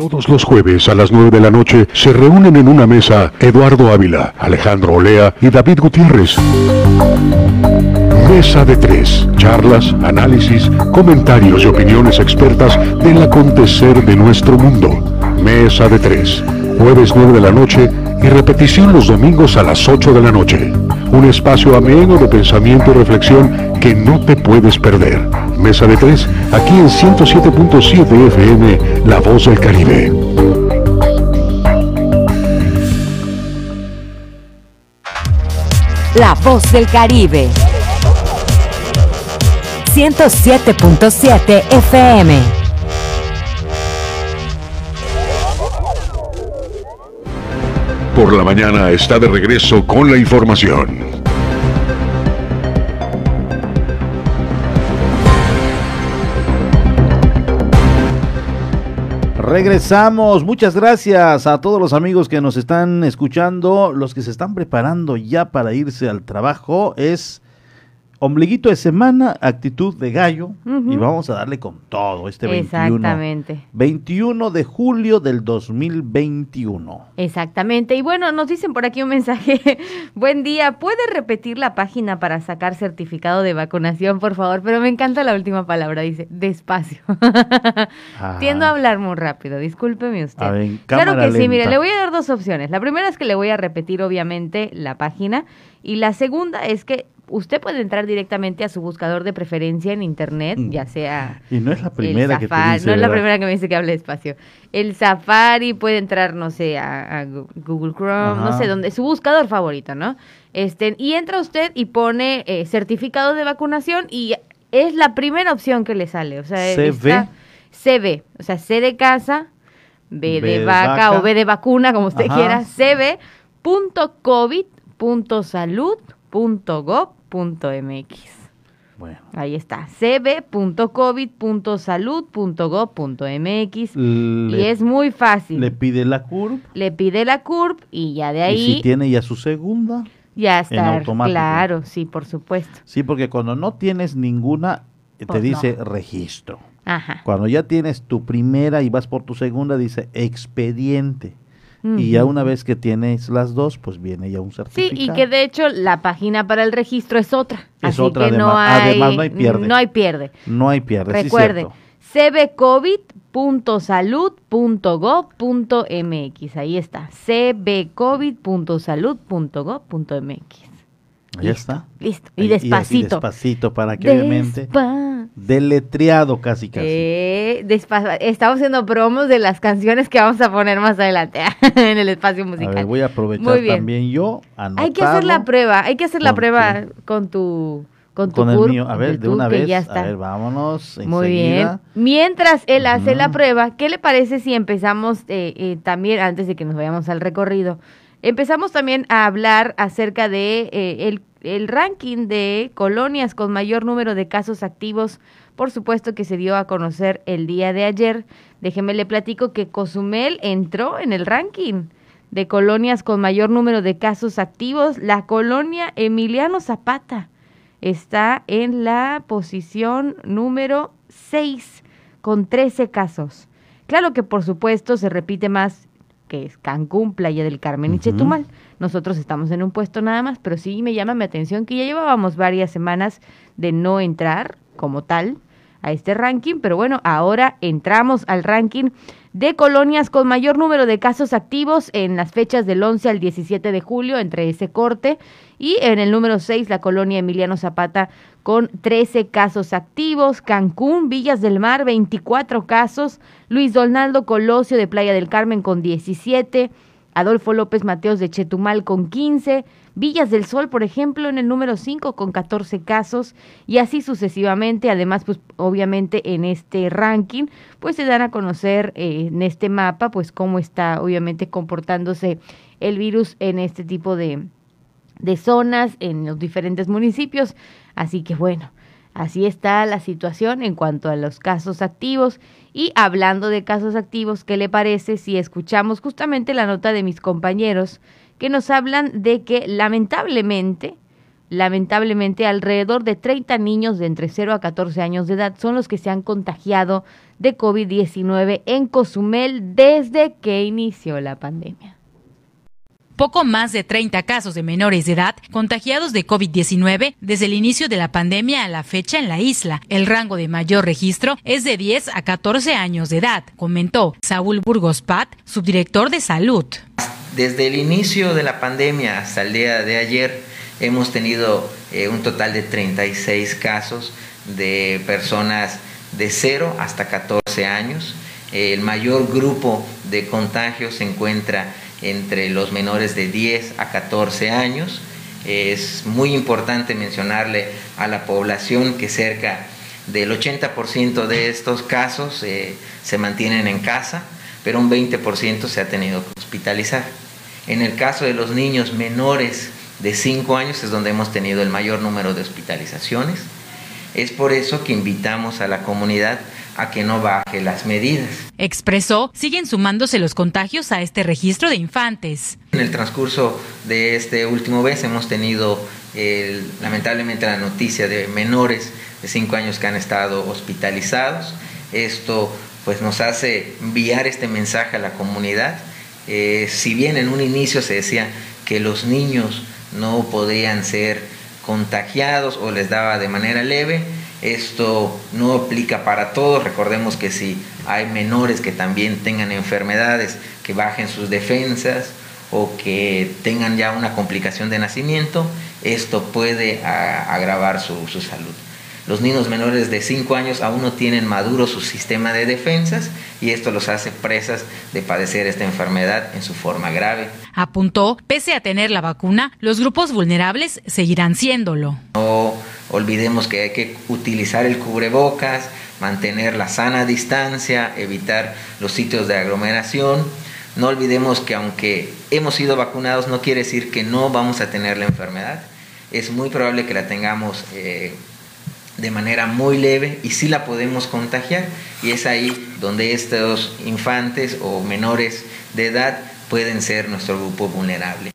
Todos los jueves a las 9 de la noche se reúnen en una mesa Eduardo Ávila, Alejandro Olea y David Gutiérrez. Mesa de tres. Charlas, análisis, comentarios y opiniones expertas del acontecer de nuestro mundo. Mesa de tres. Jueves 9 de la noche y repetición los domingos a las 8 de la noche. Un espacio ameno de pensamiento y reflexión que no te puedes perder. Mesa de tres, aquí en 107.7 FM, La Voz del Caribe. La Voz del Caribe. 107.7 FM. Por la mañana está de regreso con la información. Regresamos. Muchas gracias a todos los amigos que nos están escuchando, los que se están preparando ya para irse al trabajo. Es Ombliguito de semana, actitud de gallo y vamos a darle con todo este 21. Exactamente. 21 de julio del 2021. Exactamente. Y bueno, nos dicen por aquí un mensaje. *laughs* Buen día, ¿puede repetir la página para sacar certificado de vacunación, por favor? Pero me encanta la última palabra, dice, despacio. *laughs* Tiendo a hablar muy rápido, discúlpeme usted. claro que sí, mire, le voy a dar dos opciones. La primera es que le voy a repetir obviamente la página y la segunda es que usted puede entrar directamente a su buscador de preferencia en internet, mm. ya sea y no es la primera que te dice, no es la primera que me dice que hable despacio. El Safari puede entrar, no sé, a, Google Chrome, no sé dónde, su buscador favorito, ¿no? Este y entra usted y pone eh, certificado de vacunación y es la primera opción que le sale, o sea, CB, CB, o sea, C de casa, B, de, vaca, o B de vacuna, como usted quiera, cb.covid.salud.gov mx Bueno. Ahí está, cb.covid.salud.gov.mx y es muy fácil. Le pide la CURP. Le pide la CURP y ya de ahí... Y si tiene ya su segunda. Ya está. Claro, sí, por supuesto. Sí, porque cuando no tienes ninguna, te pues dice registro. Ajá. Cuando ya tienes tu primera y vas por tu segunda, dice expediente. Y ya una vez que tienes las dos, pues viene ya un certificado. Sí, y que de hecho la página para el registro es otra. Es otra, que no hay, además no hay pierde. No hay pierde. No hay pierde, Recuerde, cbcovid.salud.gov.mx. Ahí está, cbcovid.salud.gov.mx. Ahí está. Listo. Y despacito. Y, despacito para que obviamente. Deletreado casi casi. Eh, Estamos haciendo promos de las canciones que vamos a poner más adelante *laughs* en el espacio musical. voy a aprovechar también yo. Hay que hacer la prueba. Hay que hacer la prueba con tu con, tu con el mío. A ver, de una vez. A ver, vámonos. Muy bien. Mientras él hace la prueba, ¿qué le parece si empezamos eh, eh, también, antes de que nos vayamos al recorrido, Empezamos también a hablar acerca de eh, el, ranking de colonias con mayor número de casos activos, por supuesto que se dio a conocer el día de ayer. Déjeme le platico que Cozumel entró en el ranking de colonias con mayor número de casos activos. La colonia Emiliano Zapata está en la posición número 6 con 13 casos. Claro que por supuesto se repite más que es Cancún, Playa del Carmen y Chetumal. Nosotros estamos en un puesto nada más, pero sí me llama mi atención que ya llevábamos varias semanas de no entrar como tal a este ranking, pero bueno, ahora entramos al ranking de colonias con mayor número de casos activos en las fechas del 11 al 17 de julio entre ese corte y en el número 6 la colonia Emiliano Zapata con 13 casos activos, Cancún, Villas del Mar, 24 casos, Luis Donaldo Colosio de Playa del Carmen con 17, Adolfo López Mateos de Chetumal con 15, Villas del Sol, por ejemplo, en el número 5 con 14 casos y así sucesivamente. Además, pues obviamente en este ranking, pues se dan a conocer eh, en este mapa, pues cómo está obviamente comportándose el virus en este tipo de, de zonas, en los diferentes municipios. Así que bueno, así está la situación en cuanto a los casos activos. Y hablando de casos activos, ¿qué le parece si escuchamos justamente la nota de mis compañeros que nos hablan de que lamentablemente, lamentablemente alrededor de 30 niños de entre 0 a 14 años de edad son los que se han contagiado de COVID-19 en Cozumel desde que inició la pandemia poco más de 30 casos de menores de edad contagiados de COVID-19 desde el inicio de la pandemia a la fecha en la isla. El rango de mayor registro es de 10 a 14 años de edad, comentó Saúl Burgos Pat, subdirector de salud. Desde el inicio de la pandemia hasta el día de ayer hemos tenido eh, un total de 36 casos de personas de 0 hasta 14 años. El mayor grupo de contagios se encuentra entre los menores de 10 a 14 años. Es muy importante mencionarle a la población que cerca del 80% de estos casos eh, se mantienen en casa, pero un 20% se ha tenido que hospitalizar. En el caso de los niños menores de 5 años es donde hemos tenido el mayor número de hospitalizaciones. Es por eso que invitamos a la comunidad a que no baje las medidas. Expresó, siguen sumándose los contagios a este registro de infantes. En el transcurso de este último mes hemos tenido lamentablemente la noticia de menores de 5 años que han estado hospitalizados. Esto pues nos hace enviar este mensaje a la comunidad. Eh, si bien en un inicio se decía que los niños no podían ser contagiados o les daba de manera leve, esto no aplica para todos. Recordemos que si hay menores que también tengan enfermedades, que bajen sus defensas o que tengan ya una complicación de nacimiento, esto puede agravar su, su salud. Los niños menores de 5 años aún no tienen maduro su sistema de defensas y esto los hace presas de padecer esta enfermedad en su forma grave. Apuntó, pese a tener la vacuna, los grupos vulnerables seguirán siéndolo. No olvidemos que hay que utilizar el cubrebocas, mantener la sana distancia, evitar los sitios de aglomeración. No olvidemos que aunque hemos sido vacunados no quiere decir que no vamos a tener la enfermedad. Es muy probable que la tengamos eh, de manera muy leve y sí la podemos contagiar y es ahí donde estos infantes o menores de edad pueden ser nuestro grupo vulnerable.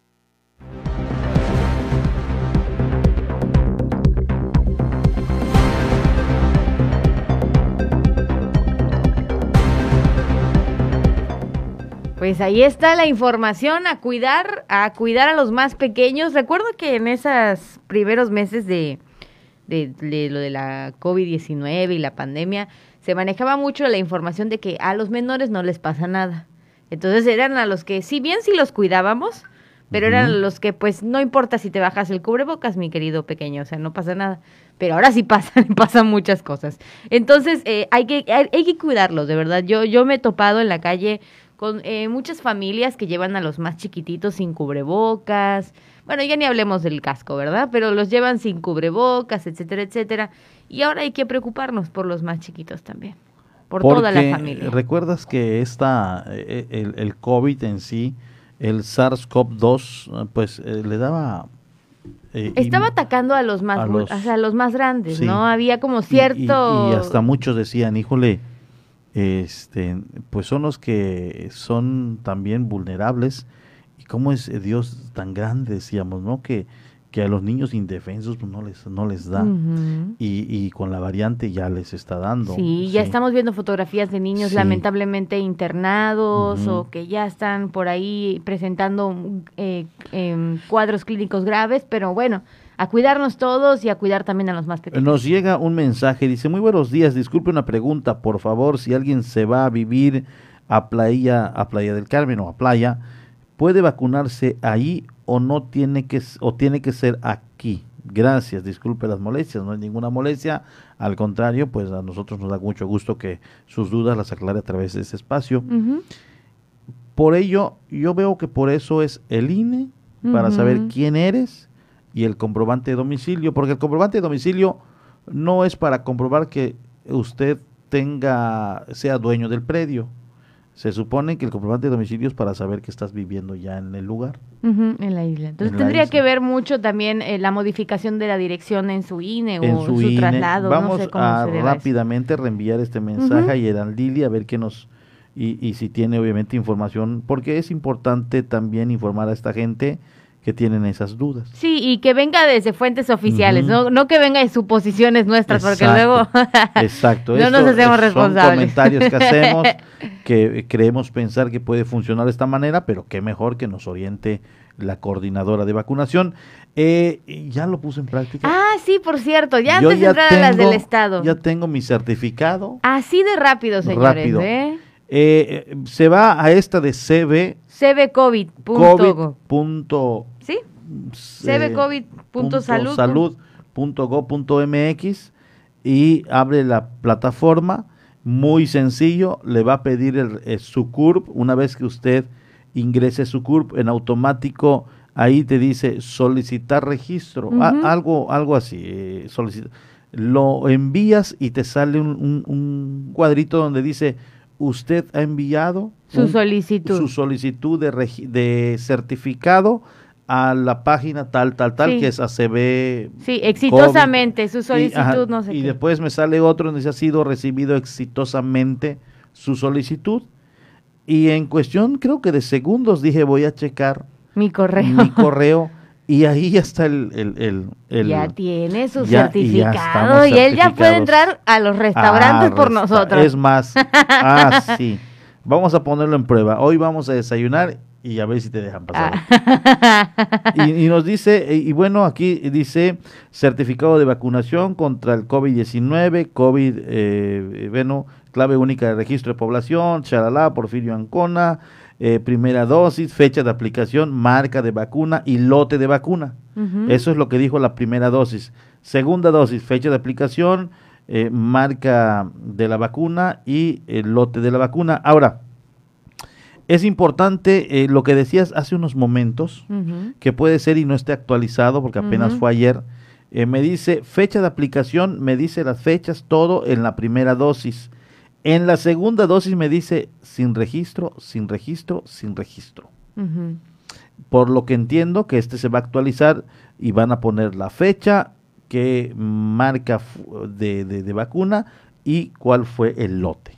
Pues ahí está la información a cuidar, a cuidar a los más pequeños. Recuerdo que en esos primeros meses de, de, lo de la COVID-19 y la pandemia, se manejaba mucho la información de que a los menores no les pasa nada. Entonces eran a los que, si bien si los cuidábamos, pero eran los que, pues, no importa si te bajas el cubrebocas, mi querido pequeño, o sea, no pasa nada. Pero ahora sí *laughs* pasan, pasan muchas cosas. Entonces, eh, hay, que, hay, hay, que cuidarlos, de verdad. Yo, yo me he topado en la calle con eh, muchas familias que llevan a los más chiquititos sin cubrebocas, bueno, ya ni hablemos del casco, ¿verdad? Pero los llevan sin cubrebocas, etcétera, etcétera. Y ahora hay que preocuparnos por los más chiquitos también, por toda la familia. Recuerdas que esta, eh, el, el COVID en sí, el SARS-CoV-2, pues eh, le daba eh, Estaba atacando a los más, a los, más grandes, ¿no? Había como cierto... Y, y, hasta muchos decían, híjole, este, pues son los que son también vulnerables cómo es Dios tan grande, decíamos, ¿no? Que, que a los niños indefensos pues, no les no les da y, y, con la variante ya les está dando. Sí, ya estamos viendo fotografías de niños lamentablemente internados o que ya están por ahí presentando eh, em, cuadros clínicos graves, pero bueno, a cuidarnos todos y a cuidar también a los más pequeños. Nos llega un mensaje, dice, muy buenos días, disculpe una pregunta, por favor, si alguien se va a vivir a Playa, a Playa del Carmen o a Playa, puede vacunarse ahí o no tiene que o tiene que ser aquí. Gracias, disculpe las molestias, no hay ninguna molestia, al contrario, pues a nosotros nos da mucho gusto que sus dudas las aclare a través de ese espacio. Por ello, yo veo que por eso es el INE, para saber quién eres, y el comprobante de domicilio, porque el comprobante de domicilio no es para comprobar que usted tenga, sea dueño del predio, se supone que el comprobante de domicilio es para saber que estás viviendo ya en el lugar. en la isla. Entonces tendría que ver mucho también eh, la modificación de la dirección en su INE o su, e. traslado. Vamos a rápidamente reenviar este mensaje a Yeran Lili a ver qué nos... Y, y si tiene obviamente información, porque es importante también informar a esta gente que tienen esas dudas. Sí, y que venga desde fuentes oficiales, no, no que venga de suposiciones nuestras, porque luego *laughs* exacto. *laughs* no nos hacemos responsables. Son comentarios que hacemos, *laughs* que creemos pensar que puede funcionar de esta manera, pero qué mejor que nos oriente la coordinadora de vacunación. Eh, ya lo puse en práctica. Ah, sí, por cierto, ya antes de entrar a las del Estado. Ya tengo mi certificado. Así de rápido, señores. Rápido. ¿eh? Eh, se va a esta de CB. cbcovid.go. Punto, ¿Sí? y abre la plataforma. Muy sencillo, le va a pedir el, su CURP. Una vez que usted ingrese su CURP, en automático ahí te dice solicitar registro. algo, algo así. Eh, Lo envías y te sale un, un cuadrito donde dice usted ha enviado su solicitud, su solicitud de, de certificado a la página tal, tal, tal, Sí. que es ACB. Sí, exitosamente, su Y, solicitud, ajá, no sé y qué. después me sale otro donde dice ha sido recibido exitosamente su solicitud. Y en cuestión, creo que de segundos, dije voy a checar Mi correo. mi correo. *laughs* Y ahí ya está el... el, el- el- ya tiene su ya- certificado y, él ya puede entrar a los restaurantes Ah, por resta- nosotros. Es más, *laughs* ah, sí. Vamos a ponerlo en prueba. Hoy vamos a desayunar y a ver si te dejan pasar. Ah. Y, y nos dice, y, y bueno, aquí dice certificado de vacunación contra el COVID-19, COVID, eh, bueno, clave única de registro de población, chalala, Porfirio Ancona, eh, primera dosis, fecha de aplicación, marca de vacuna y lote de vacuna. Eso es lo que dijo la primera dosis. Segunda dosis, fecha de aplicación, eh, marca de la vacuna y el lote de la vacuna. Ahora, es importante eh, lo que decías hace unos momentos, que puede ser y no esté actualizado porque apenas fue ayer. Eh, me dice fecha de aplicación, me dice las fechas, todo en la primera dosis. En la segunda dosis me dice sin registro, sin registro, sin registro. Por lo que entiendo que este se va a actualizar y van a poner la fecha que marca de, de- de vacuna y cuál fue el lote.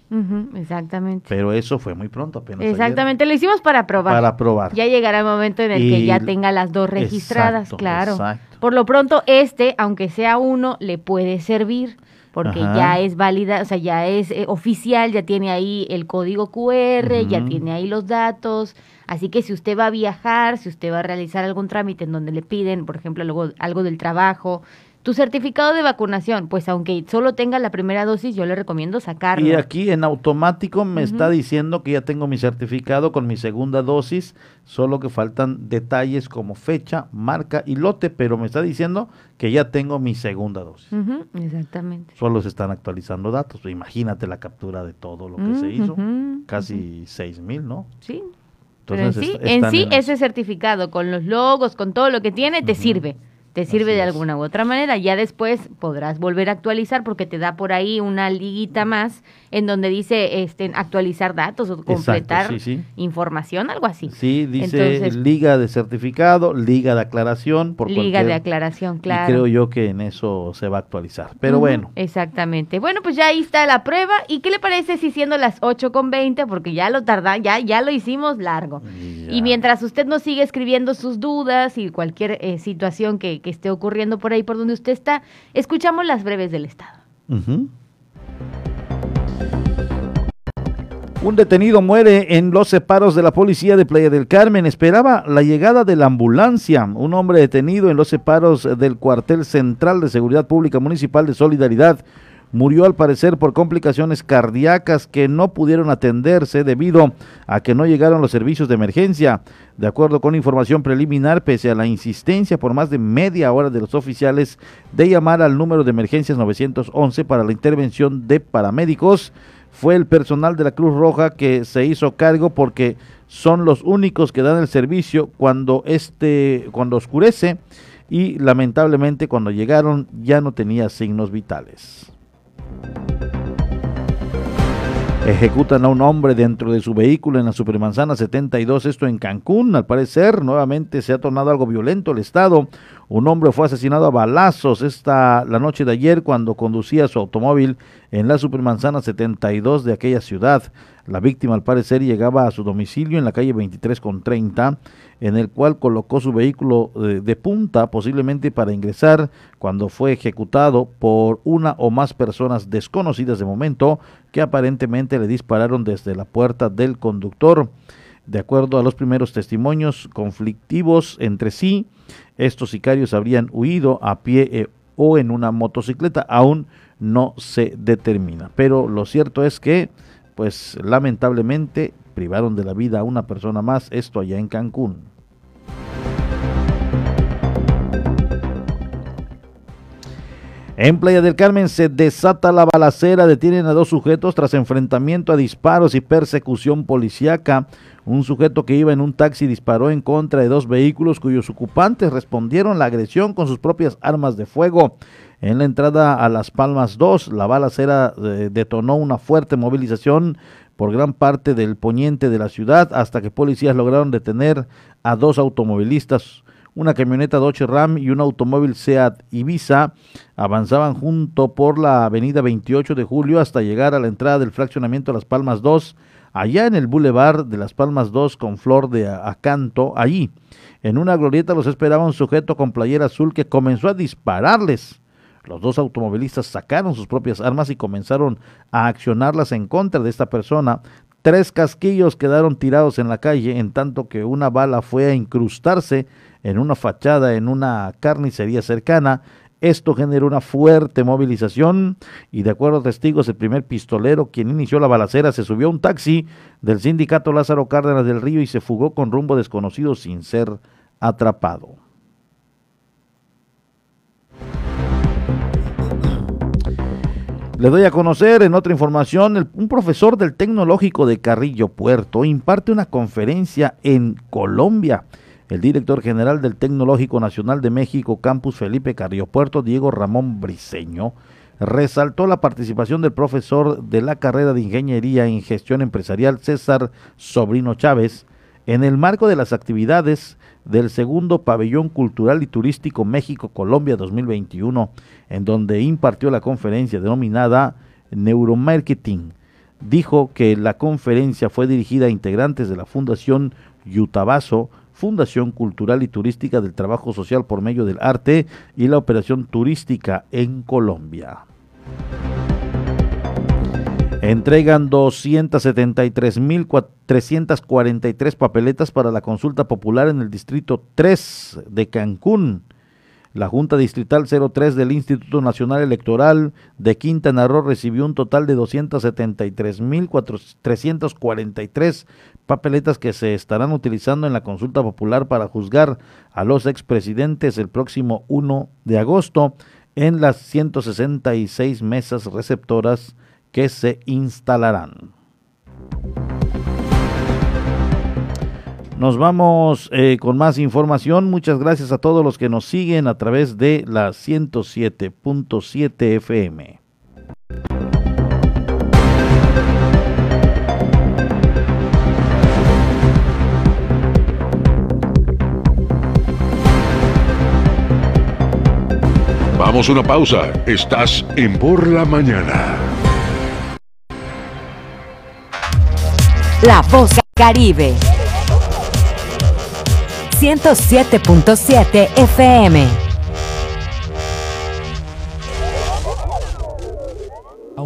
Exactamente. Pero eso fue muy pronto, apenas ayer. Exactamente, lo hicimos para probar. Para probar. Ya llegará el momento en el que ya tenga las dos registradas, Exacto, claro. exacto. Por lo pronto, este, aunque sea uno, le puede servir porque Ajá. ya es válida, o sea, ya es eh, oficial, ya tiene ahí el código QR, ya tiene ahí los datos. Así que si usted va a viajar, si usted va a realizar algún trámite en donde le piden, por ejemplo, luego algo del trabajo, tu certificado de vacunación, pues aunque solo tenga la primera dosis, yo le recomiendo sacarlo. Y aquí en automático me está diciendo que ya tengo mi certificado con mi segunda dosis, solo que faltan detalles como fecha, marca y lote, pero me está diciendo que ya tengo mi segunda dosis. Exactamente. Solo se están actualizando datos. Imagínate la captura de todo lo que se hizo. Casi seis mil, ¿no? Sí. Pero en Entonces sí, en sí en eso. ese certificado con los logos, con todo lo que tiene, te sirve. Te sirve de es. alguna u otra manera. Ya después podrás volver a actualizar porque te da por ahí una liguita más en donde dice este, actualizar datos o completar sí, sí. información, algo así. Sí, dice Entonces- liga de certificado, liga de aclaración. Por Liga de aclaración, Y claro. creo yo que en eso se va a actualizar. Pero bueno, Exactamente. Bueno, pues ya ahí está la prueba. ¿Y qué le parece si siendo las 8 con 20? Porque ya lo tarda, ya, ya lo hicimos largo. Y mientras usted nos sigue escribiendo sus dudas y cualquier eh, situación que, que esté ocurriendo por ahí por donde usted está, escuchamos las breves del Estado. Un detenido muere en los separos de la policía de Playa del Carmen. Esperaba la llegada de la ambulancia. Un hombre detenido en los separos del cuartel central de Seguridad Pública Municipal de Solidaridad murió al parecer por complicaciones cardíacas que no pudieron atenderse debido a que no llegaron los servicios de emergencia. De acuerdo con información preliminar, pese a la insistencia por más de media hora de los oficiales de llamar al número de emergencias 911 para la intervención de paramédicos, fue el personal de la Cruz Roja que se hizo cargo porque son los únicos que dan el servicio cuando este cuando oscurece y lamentablemente cuando llegaron ya no tenía signos vitales. Ejecutan a un hombre dentro de su vehículo en la Supermanzana 72, esto en Cancún. Al parecer, nuevamente se ha tornado algo violento el Estado. Un hombre fue asesinado a balazos esta la noche de ayer cuando conducía su automóvil en la Supermanzana 72 de aquella ciudad. La víctima, al parecer, llegaba a su domicilio en la calle 23 con 30, en el cual colocó su vehículo de, de punta, posiblemente para ingresar, cuando fue ejecutado por una o más personas desconocidas de momento, que aparentemente le dispararon desde la puerta del conductor. De acuerdo a los primeros testimonios conflictivos entre sí, estos sicarios habrían huido a pie eh, o en una motocicleta, aún no se determina. Pero lo cierto es que, pues lamentablemente, privaron de la vida a una persona más, esto allá en Cancún. En Playa del Carmen se desata la balacera, detienen a dos sujetos tras enfrentamiento a disparos y persecución policiaca. Un sujeto que iba en un taxi disparó en contra de dos vehículos cuyos ocupantes respondieron la agresión con sus propias armas de fuego. En la entrada a Las Palmas 2, la balacera eh, detonó una fuerte movilización por gran parte del poniente de la ciudad hasta que policías lograron detener a dos automovilistas una camioneta Dodge Ram y un automóvil Seat Ibiza avanzaban junto por la avenida 28 de julio hasta llegar a la entrada del fraccionamiento Las Palmas 2, allá en el boulevard de Las Palmas 2 con flor de acanto, allí. En una glorieta los esperaba un sujeto con playera azul que comenzó a dispararles. Los dos automovilistas sacaron sus propias armas y comenzaron a accionarlas en contra de esta persona. Tres casquillos quedaron tirados en la calle, en tanto que una bala fue a incrustarse en una fachada en una carnicería cercana. Esto generó una fuerte movilización y de acuerdo a testigos, el primer pistolero quien inició la balacera se subió a un taxi del sindicato Lázaro Cárdenas del Río y se fugó con rumbo desconocido sin ser atrapado. Le doy a conocer en otra información, un profesor del Tecnológico de Carrillo Puerto imparte una conferencia en Colombia. El director general del Tecnológico Nacional de México, Campus Felipe Carrillo Puerto, Diego Ramón Briceño, resaltó la participación del profesor de la carrera de Ingeniería en Gestión Empresarial, César Sobrino Chávez, en el marco de las actividades del segundo Pabellón Cultural y Turístico México-Colombia 2021, en donde impartió la conferencia denominada Neuromarketing. Dijo que la conferencia fue dirigida a integrantes de la Fundación Yutabaso, Fundación Cultural y Turística del Trabajo Social por medio del arte y la operación turística en Colombia. Entregan 273.343 papeletas para la consulta popular en el Distrito 3 de Cancún. La Junta Distrital 03 del Instituto Nacional Electoral de Quintana Roo recibió un total de 273.343 papeletas que se estarán utilizando en la consulta popular para juzgar a los expresidentes el próximo 1 de agosto en las 166 mesas receptoras que se instalarán. Nos vamos eh, con más información. Muchas gracias a todos los que nos siguen a través de la 107.7 FM. Vamos a una pausa. Estás en Por la Mañana. La Voz Caribe. 107.7 FM.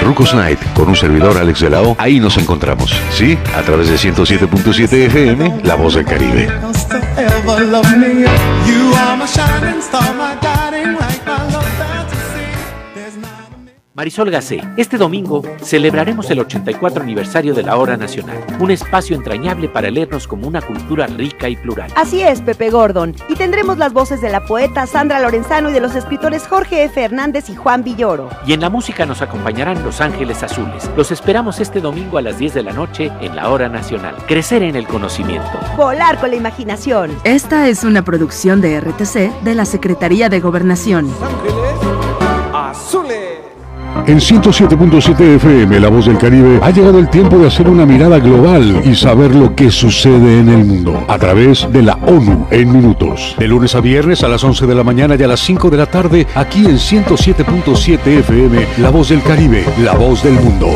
Rucos Night, con un servidor Alex de la. Ahí nos encontramos, ¿sí? A través de 107.7 FM, La Voz del Caribe. Marisol Gacé, este domingo celebraremos el 84 aniversario de la Hora Nacional, un espacio entrañable para leernos como una cultura rica y plural. Así es, Pepe Gordon, y tendremos las voces de la poeta Sandra Lorenzano y de los escritores Jorge F. Hernández y Juan Villoro. Y en la música nos acompañarán Los Ángeles Azules. Los esperamos este domingo a las 10 de la noche en la Hora Nacional. Crecer en el conocimiento. Volar con la imaginación. Esta es una producción de RTC de la Secretaría de Gobernación. Azules. En 107.7 FM, La Voz del Caribe, ha llegado el tiempo de hacer una mirada global y saber lo que sucede en el mundo a través de la ONU en minutos. De lunes a viernes a las 11 de la mañana y a las 5 de la tarde, aquí en 107.7 FM, La Voz del Caribe, La Voz del Mundo.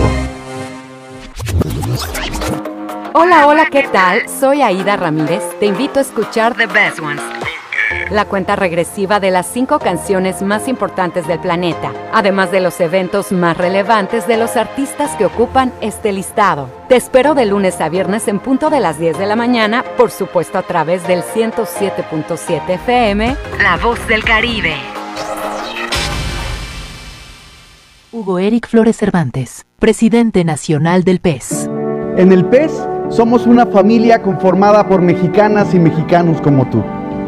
Hola, hola, ¿qué tal? Soy Aida Ramírez. Te invito a escuchar The Best Ones. La cuenta regresiva de las cinco canciones más importantes del planeta, además de los eventos más relevantes de los artistas que ocupan este listado. Te espero de lunes a viernes en punto de las 10 de la mañana, por supuesto a través del 107.7 FM, La Voz del Caribe. Hugo Eric Flores Cervantes, presidente nacional del PES. En el PES somos una familia conformada por mexicanas y mexicanos como tú.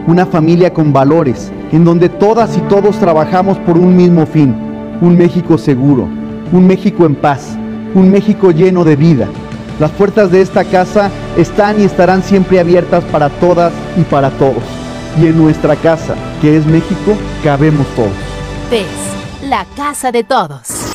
Una familia con valores, en donde todas y todos trabajamos por un mismo fin, un México seguro, un México en paz, un México lleno de vida. Las puertas de esta casa están y estarán siempre abiertas para todas y para todos. Y en nuestra casa, que es México, cabemos todos. PES, la casa de todos.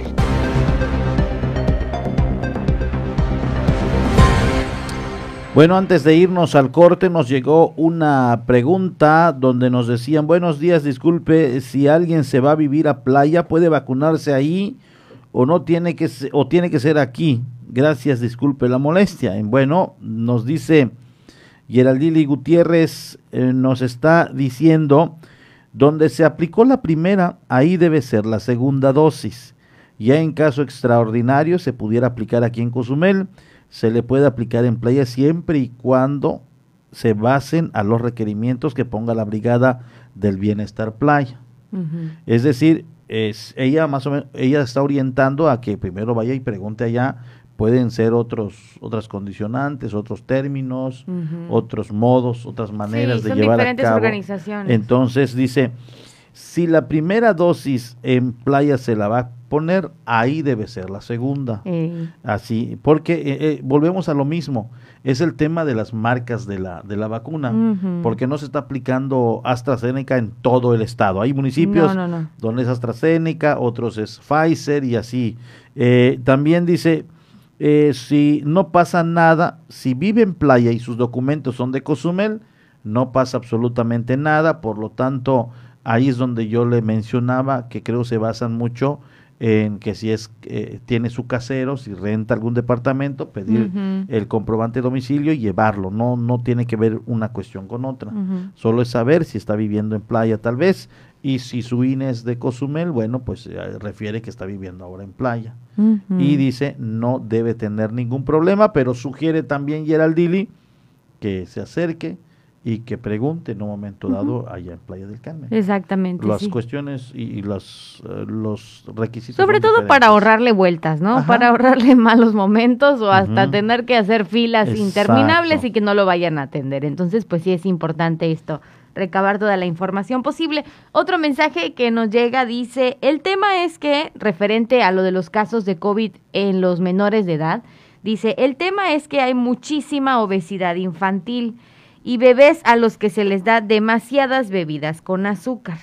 Bueno, antes de irnos al corte nos llegó una pregunta donde nos decían, buenos días, disculpe, si alguien se va a vivir a playa, ¿puede vacunarse ahí o no tiene que, o tiene que ser aquí? Gracias, disculpe la molestia. Bueno, nos dice Geraldili Gutiérrez, eh, nos está diciendo, donde se aplicó la primera, ahí debe ser la segunda dosis. Ya en caso extraordinario se pudiera aplicar aquí en Cozumel se le puede aplicar en playa siempre y cuando se basen a los requerimientos que ponga la brigada del bienestar playa. Es decir, es, ella más o menos, ella está orientando a que primero vaya y pregunte allá, pueden ser otros, otras condicionantes, otros términos, otros modos, otras maneras de llevar a cabo. Organizaciones. Entonces dice, si la primera dosis en playa se la va a poner, ahí debe ser la segunda. Así, porque eh, eh, volvemos a lo mismo, es el tema de las marcas de la, de la vacuna, porque no se está aplicando AstraZeneca en todo el estado. Hay municipios donde es AstraZeneca, otros es Pfizer y así. Eh, también dice, si no pasa nada, si vive en playa y sus documentos son de Cozumel, no pasa absolutamente nada, por lo tanto, ahí es donde yo le mencionaba que creo se basan mucho en que si es eh, tiene su casero, si renta algún departamento, pedir el comprobante de domicilio y llevarlo. No, no tiene que ver una cuestión con otra. Solo es saber si está viviendo en playa tal vez y si su INE es de Cozumel, bueno, pues eh, refiere que está viviendo ahora en playa. Y dice no debe tener ningún problema, pero sugiere también Geraldili que se acerque y que pregunte en un momento dado allá en Playa del Carmen. Exactamente. Las cuestiones y, los, eh, los requisitos. Sobre todo para ahorrarle vueltas, ¿no? Para ahorrarle *laughs* malos momentos o hasta tener que hacer filas interminables y que no lo vayan a atender. Entonces, pues sí es importante esto recabar toda la información posible. Otro mensaje que nos llega dice, el tema es que, referente a lo de los casos de COVID en los menores de edad, dice, el tema es que hay muchísima obesidad infantil y bebés a los que se les da demasiadas bebidas con azúcar.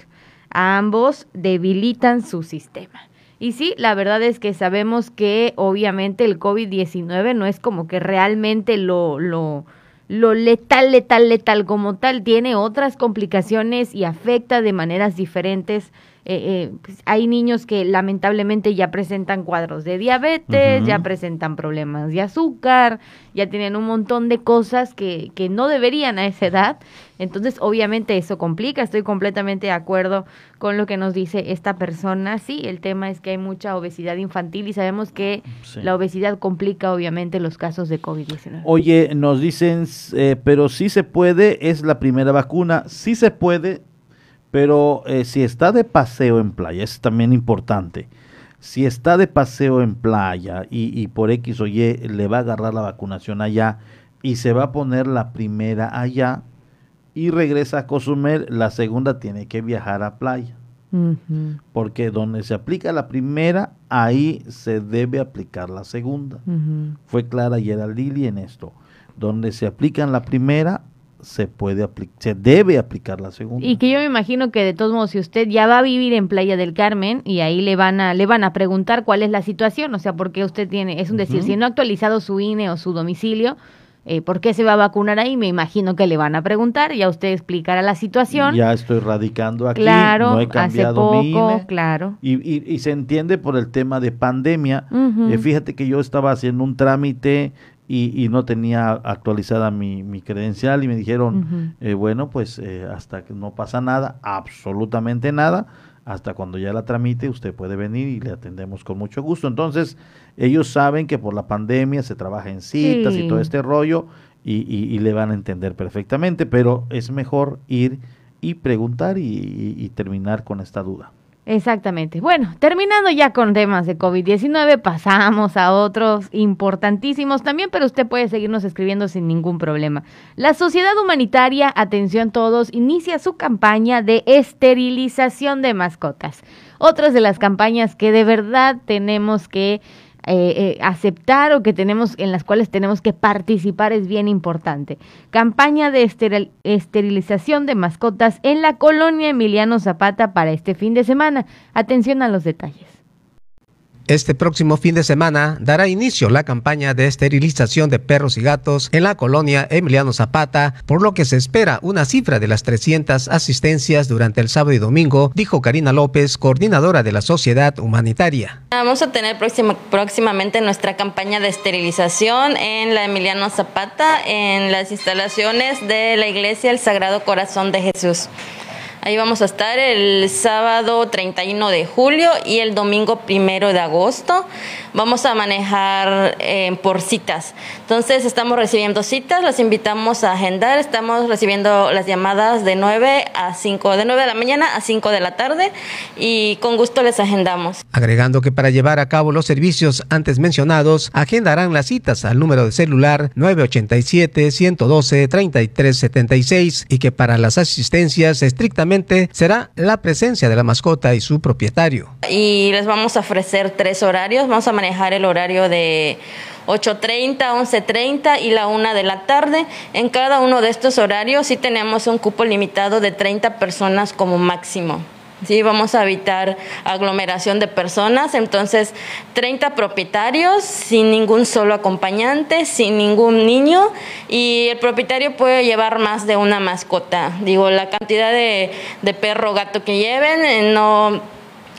A ambos debilitan su sistema. Y sí, la verdad es que sabemos que obviamente el COVID-19 no es como que realmente lo, lo, lo letal, letal, letal como tal, tiene otras complicaciones y afecta de maneras diferentes eh, eh, pues, hay niños que lamentablemente ya presentan cuadros de diabetes, ya presentan problemas de azúcar, ya tienen un montón de cosas que, que no deberían a esa edad. Entonces, obviamente eso complica, estoy completamente de acuerdo con lo que nos dice esta persona. Sí, el tema es que hay mucha obesidad infantil y sabemos que la obesidad complica obviamente los casos de COVID-19. Oye, nos dicen, eh, pero sí se puede, es la primera vacuna, sí se puede, pero eh, si está de paseo en playa, es también importante. Si está de paseo en playa y, por X o Y le va a agarrar la vacunación allá y se va a poner la primera allá y regresa a Cozumel, la segunda tiene que viajar a playa. Porque donde se aplica la primera, ahí se debe aplicar la segunda. Fue clara ayer Lili en esto. Donde se aplican la primera, se puede aplicar, se debe aplicar la segunda. Y que yo me imagino que de todos modos, si usted ya va a vivir en Playa del Carmen y ahí le van a, le van a preguntar cuál es la situación, o sea, porque usted tiene, es un decir, si no ha actualizado su INE o su domicilio, eh, ¿por qué se va a vacunar ahí? Me imagino que le van a preguntar, ya usted explicará la situación. Ya estoy radicando aquí, claro, no he cambiado hace poco, claro. Y, y, y, se entiende por el tema de pandemia. eh, fíjate que yo estaba haciendo un trámite y, y no tenía actualizada mi, mi, credencial y me dijeron, eh, bueno, pues eh, hasta que no pasa nada, absolutamente nada, hasta cuando ya la tramite usted puede venir y le atendemos con mucho gusto. Entonces, ellos saben que por la pandemia se trabaja en citas Sí. y todo este rollo y, y- y le van a entender perfectamente, pero es mejor ir y preguntar y terminar con esta duda. Exactamente. Bueno, terminando ya con temas de COVID-19, pasamos a otros importantísimos también, pero usted puede seguirnos escribiendo sin ningún problema. La Sociedad Humanitaria, atención todos, inicia su campaña de esterilización de mascotas. Otras de las campañas que de verdad tenemos que eh, eh, aceptar o que tenemos en las cuales tenemos que participar es bien importante. Campaña de esteril- esterilización de mascotas en la colonia Emiliano Zapata para este fin de semana. Atención a los detalles. Este próximo fin de semana dará inicio la campaña de esterilización de perros y gatos en la colonia Emiliano Zapata, por lo que se espera una cifra de las 300 asistencias durante el sábado y domingo, dijo Karina López, coordinadora de la Sociedad Humanitaria. Vamos a tener próxima- próximamente nuestra campaña de esterilización en la Emiliano Zapata, en las instalaciones de la Iglesia El Sagrado Corazón de Jesús. Ahí vamos a estar el sábado 31 de julio y el domingo primero de agosto. Vamos a manejar eh, por citas. Entonces estamos recibiendo citas, las invitamos a agendar. Estamos recibiendo las llamadas de 9 a 5, de 9 de la mañana a 5 de la tarde y con gusto les agendamos. agregando que para llevar a cabo los servicios antes mencionados, agendarán las citas al número de celular 987-112-3376 y que para las asistencias estrictamente será la presencia de la mascota y su propietario. y les vamos a ofrecer tres horarios. Vamos a manejar el horario de 8.30, 11.30 y la 1 de la tarde. En cada uno de estos horarios sí tenemos un cupo limitado de 30 personas como máximo. Sí, vamos a evitar aglomeración de personas, entonces 30 propietarios sin ningún solo acompañante, sin ningún niño y el propietario puede llevar más de una mascota. Digo, la cantidad de, de perro o gato que lleven eh, no,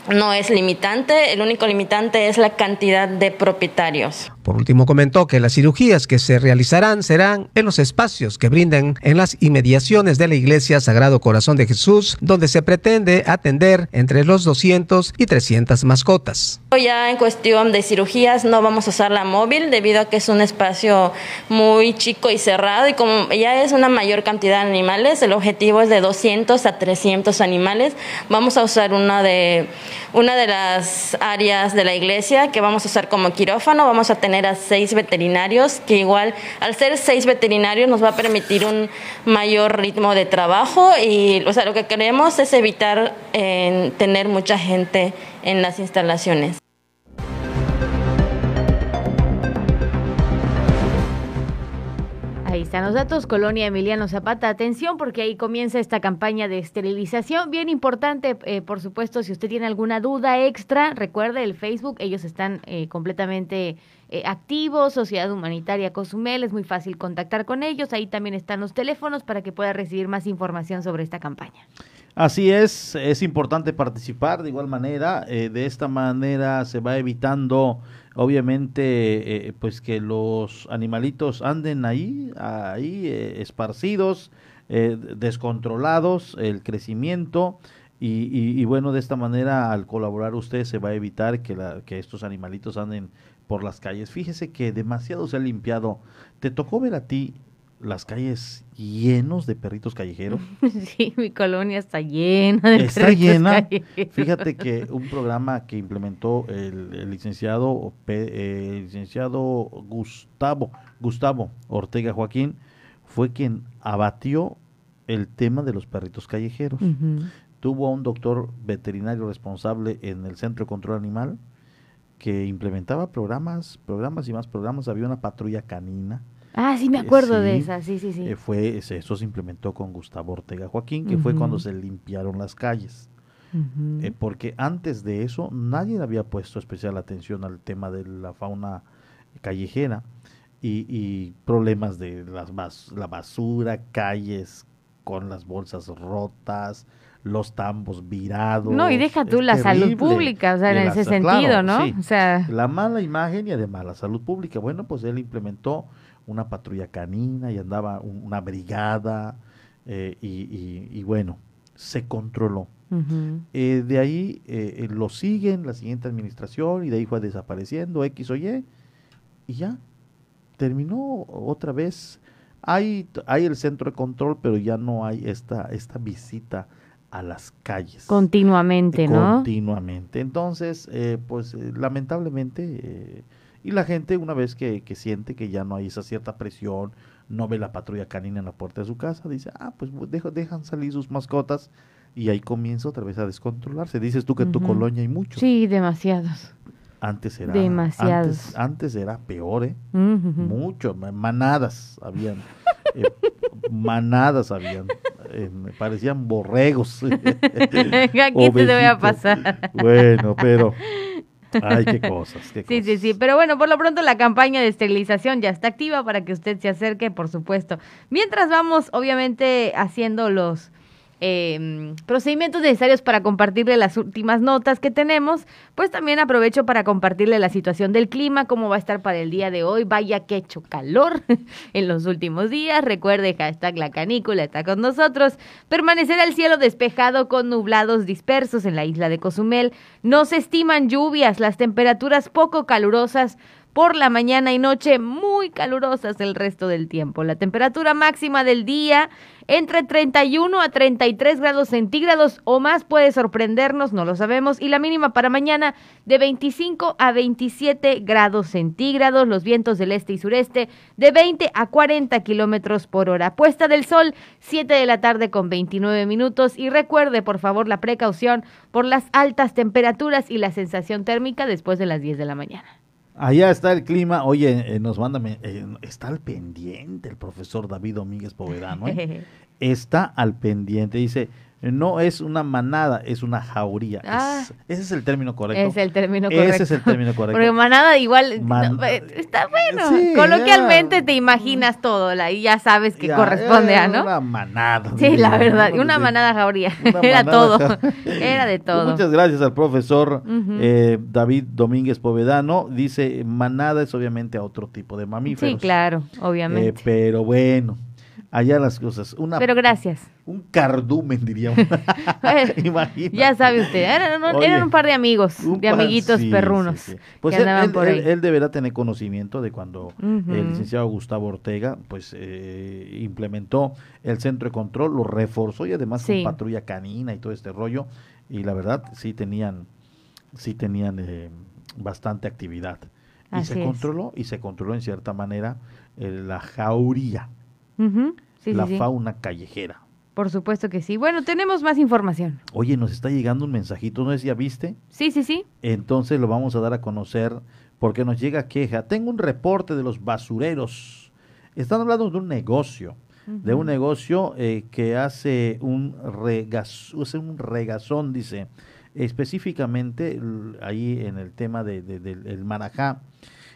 no es limitante, el único limitante es la cantidad de propietarios. Por último, comentó que las cirugías que se realizarán serán en los espacios que brinden en las inmediaciones de la Iglesia Sagrado Corazón de Jesús, donde se pretende atender entre los 200 y 300 mascotas. Ya en cuestión de cirugías no vamos a usar la móvil debido a que es un espacio muy chico y cerrado y como ya es una mayor cantidad de animales, el objetivo es de 200 a 300 animales. Vamos a usar una de una de las áreas de la iglesia que vamos a usar como quirófano, vamos a seis veterinarios que igual al ser seis veterinarios nos va a permitir un mayor ritmo de trabajo y o sea, lo que queremos es evitar eh, tener mucha gente en las instalaciones. Ahí están los datos, Colonia Emiliano Zapata. Atención porque ahí comienza esta campaña de esterilización. Bien importante, eh, por supuesto, si usted tiene alguna duda extra, recuerde el Facebook, ellos están eh, completamente eh, activos, Sociedad Humanitaria Cozumel, es muy fácil contactar con ellos. Ahí también están los teléfonos para que pueda recibir más información sobre esta campaña. Así es, es importante participar de igual manera. eh, de esta manera se va evitando, obviamente, eh, pues que los animalitos anden ahí, ahí eh, esparcidos, eh, descontrolados, el crecimiento. Y, y- y bueno, de esta manera, al colaborar usted, se va a evitar que, la, que estos animalitos anden por las calles. Fíjese que demasiado se ha limpiado. ¿Te tocó ver a ti las calles llenos de perritos callejeros? *laughs* Sí, mi colonia está llena de Está perritos llena. callejeros. Fíjate que un programa que implementó el, el licenciado eh, el licenciado Gustavo Gustavo Ortega Joaquín fue quien abatió el tema de los perritos callejeros. Tuvo a un doctor veterinario responsable en el Centro de Control Animal que implementaba programas, programas y más programas. Había una patrulla canina. Ah, sí, me acuerdo de esa, sí, sí, sí. Eh, fue, eso se implementó con Gustavo Ortega Joaquín, que fue cuando se limpiaron las calles. Eh, porque antes de eso nadie había puesto especial atención al tema de la fauna callejera y, problemas de las la basura, calles con las bolsas rotas, los tambos virados. No, y deja tú la salud pública, o sea, en ese sentido, ¿no? O sea, la mala imagen y además la salud pública. Bueno, pues él implementó una patrulla canina y andaba una brigada eh, y, bueno, se controló. Eh, de ahí eh, lo siguen la siguiente administración y de ahí fue desapareciendo X o Y y ya terminó otra vez. Hay, hay el centro de control, pero ya no hay esta, esta visita a las calles. Continuamente, ¿no? Continuamente. Entonces, eh, pues eh, lamentablemente, eh, y la gente una vez que, que, siente que ya no hay esa cierta presión, no ve la patrulla canina en la puerta de su casa, dice, ah, pues dejan salir sus mascotas y ahí comienza otra vez a descontrolarse. Dices tú que en tu colonia hay muchos. Sí, demasiados. Antes era, Demasiados. Antes, era peor, ¿eh? Mucho, manadas habían. Eh, *laughs* manadas habían. Eh, me parecían borregos. *laughs* Aquí te voy a pasar. Bueno, pero *laughs* Ay, qué cosas. sí, sí, sí. Pero bueno, por lo pronto la campaña de esterilización ya está activa para que usted se acerque, por supuesto. Mientras vamos, obviamente, haciendo los eh, procedimientos necesarios para compartirle las últimas notas que tenemos, pues también aprovecho para compartirle la situación del clima, cómo va a estar para el día de hoy. Vaya que hecho calor *laughs* en los últimos días. Recuerde, hashtag la canícula está con nosotros. Permanecerá el cielo despejado con nublados dispersos en la isla de Cozumel. No se estiman lluvias, las temperaturas poco calurosas por la mañana y noche muy calurosas el resto del tiempo. La temperatura máxima del día entre 31 a 33 grados centígrados o más puede sorprendernos, no lo sabemos, y la mínima para mañana de 25 a 27 grados centígrados, los vientos del este y sureste de 20 a 40 kilómetros por hora. Puesta del sol, 7 de la tarde con 29 minutos y recuerde por favor la precaución por las altas temperaturas y la sensación térmica después de las 10 de la mañana. Allá está el clima. Oye, eh, nos manda, eh, está al pendiente el profesor David Domínguez Povedano. ¿eh? *laughs* está al pendiente. Dice, no es una manada, es una jauría. Ah. ese es el término correcto. Es el término correcto. Ese es el término correcto. Porque manada igual, eh, está bueno. Coloquialmente te imaginas todo la, y ya sabes que corresponde a, ¿no? Una manada. Sí, la verdad, una manada jauría. *laughs* Era todo. *laughs* Era de todo. Muchas gracias al profesor eh, David Domínguez Povedano. Dice, manada es obviamente a otro tipo de mamíferos. Sí, claro, obviamente. Eh, pero bueno allá las cosas. Una, Pero gracias. Un cardumen, diríamos. *laughs* ya sabe usted, eran, un par de amigos, de amiguitos perrunos. Pues él, deberá tener conocimiento de cuando el licenciado Gustavo Ortega pues eh, implementó el centro de control, lo reforzó y además con patrulla canina y todo este rollo. Y la verdad, sí tenían, sí tenían eh, bastante actividad. Y se controló, y se controló en cierta manera eh, la jauría la fauna callejera. Por supuesto que sí. Bueno, tenemos más información. Oye, nos está llegando un mensajito, ¿no es ya viste? Sí, sí, sí. Entonces lo vamos a dar a conocer porque nos llega queja. Tengo un reporte de los basureros. Están hablando de un negocio, de un negocio eh, que hace un, un regazón, dice, específicamente ahí en el tema de, del Marajá.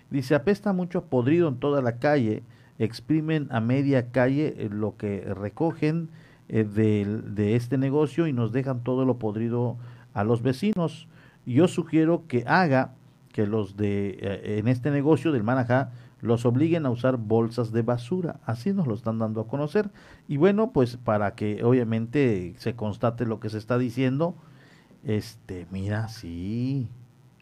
Dice, apesta mucho podrido en toda la calle exprimen a media calle eh, lo que recogen eh, de, este negocio y nos dejan todo lo podrido a los vecinos. Yo sugiero que haga que los de eh, en este negocio del Manajá los obliguen a usar bolsas de basura. Así nos lo están dando a conocer. Y bueno, pues para que obviamente se constate lo que se está diciendo, este, mira, sí,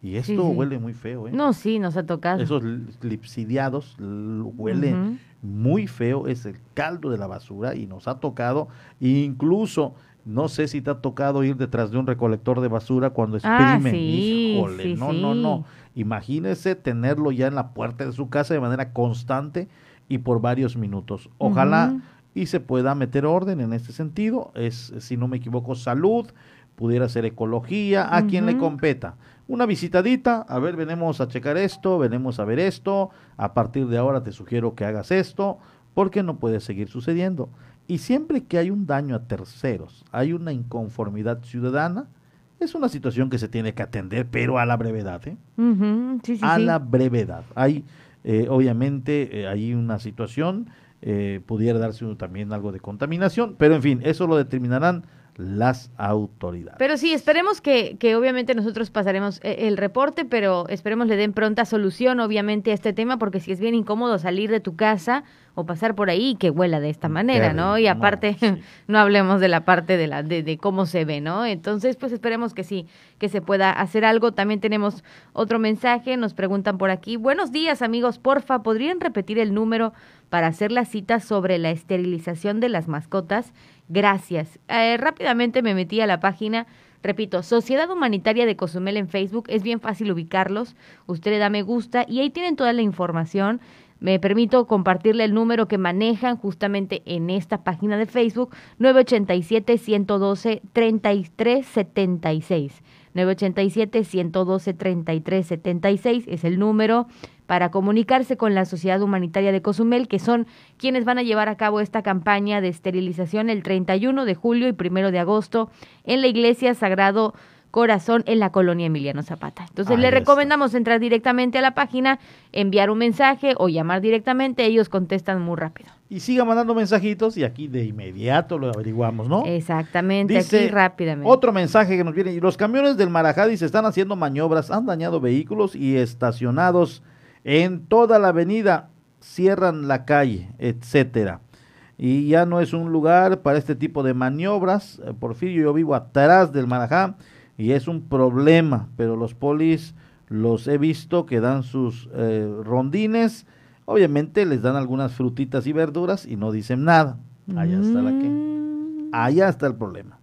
y esto huele muy feo, ¿eh? No, sí, nos ha tocado. Esos lipsidiados huelen muy feo, es el caldo de la basura y nos ha tocado, incluso, no sé si te ha tocado ir detrás de un recolector de basura cuando ah, exprimen. Híjole, no, no, no. Imagínese tenerlo ya en la puerta de su casa de manera constante y por varios minutos. Ojalá y se pueda meter orden en este sentido. Es, si no me equivoco, salud, pudiera ser ecología, a quien le competa una visitadita, a ver, venimos a checar esto, venimos a ver esto, a partir de ahora te sugiero que hagas esto, porque no puede seguir sucediendo. Y siempre que hay un daño a terceros, hay una inconformidad ciudadana, es una situación que se tiene que atender, pero a la brevedad, ¿eh? a la brevedad. Hay, eh, obviamente, eh, hay una situación, eh, pudiera darse también algo de contaminación, pero en fin, eso lo determinarán las autoridades. Pero sí, esperemos que, que obviamente nosotros pasaremos eh, el reporte, pero esperemos le den pronta solución obviamente a este tema, porque si es bien incómodo salir de tu casa o pasar por ahí que huela de esta manera, ¿no? Y aparte, *laughs* no, hablemos de la parte de, la, de, de, cómo se ve, ¿no? Entonces, pues esperemos que sí, que se pueda hacer algo. También tenemos otro mensaje, nos preguntan por aquí, buenos días amigos, porfa, ¿podrían repetir el número para hacer la cita sobre la esterilización de las mascotas? Gracias. Eh, rápidamente me metí a la página. Repito, Sociedad Humanitaria de Cozumel en Facebook. Es bien fácil ubicarlos. Usted le da me gusta y ahí tienen toda la información. Me permito compartirle el número que manejan justamente en esta página de Facebook, 987-112-3376. 987-112-3376 es el número para comunicarse con la Sociedad Humanitaria de Cozumel, que son quienes van a llevar a cabo esta campaña de esterilización el 31 de julio y 1 de agosto en la Iglesia Sagrado Corazón en la colonia Emiliano Zapata. Entonces le recomendamos entrar directamente a la página, enviar un mensaje o llamar directamente, ellos contestan muy rápido. Y siga mandando mensajitos y aquí de inmediato lo averiguamos, ¿no? Exactamente, aquí rápidamente. Otro mensaje que nos viene, y los camiones del Marajadi se están haciendo maniobras, han dañado vehículos y estacionados en toda la avenida, cierran la calle, etcétera y ya no es un lugar para este tipo de maniobras. Eh, Porfirio, yo vivo atrás del Marajá y es un problema, pero los polis los he visto que dan sus eh, rondines, obviamente les dan algunas frutitas y verduras y no dicen nada. Allá está la que. Mm. Allá está el problema.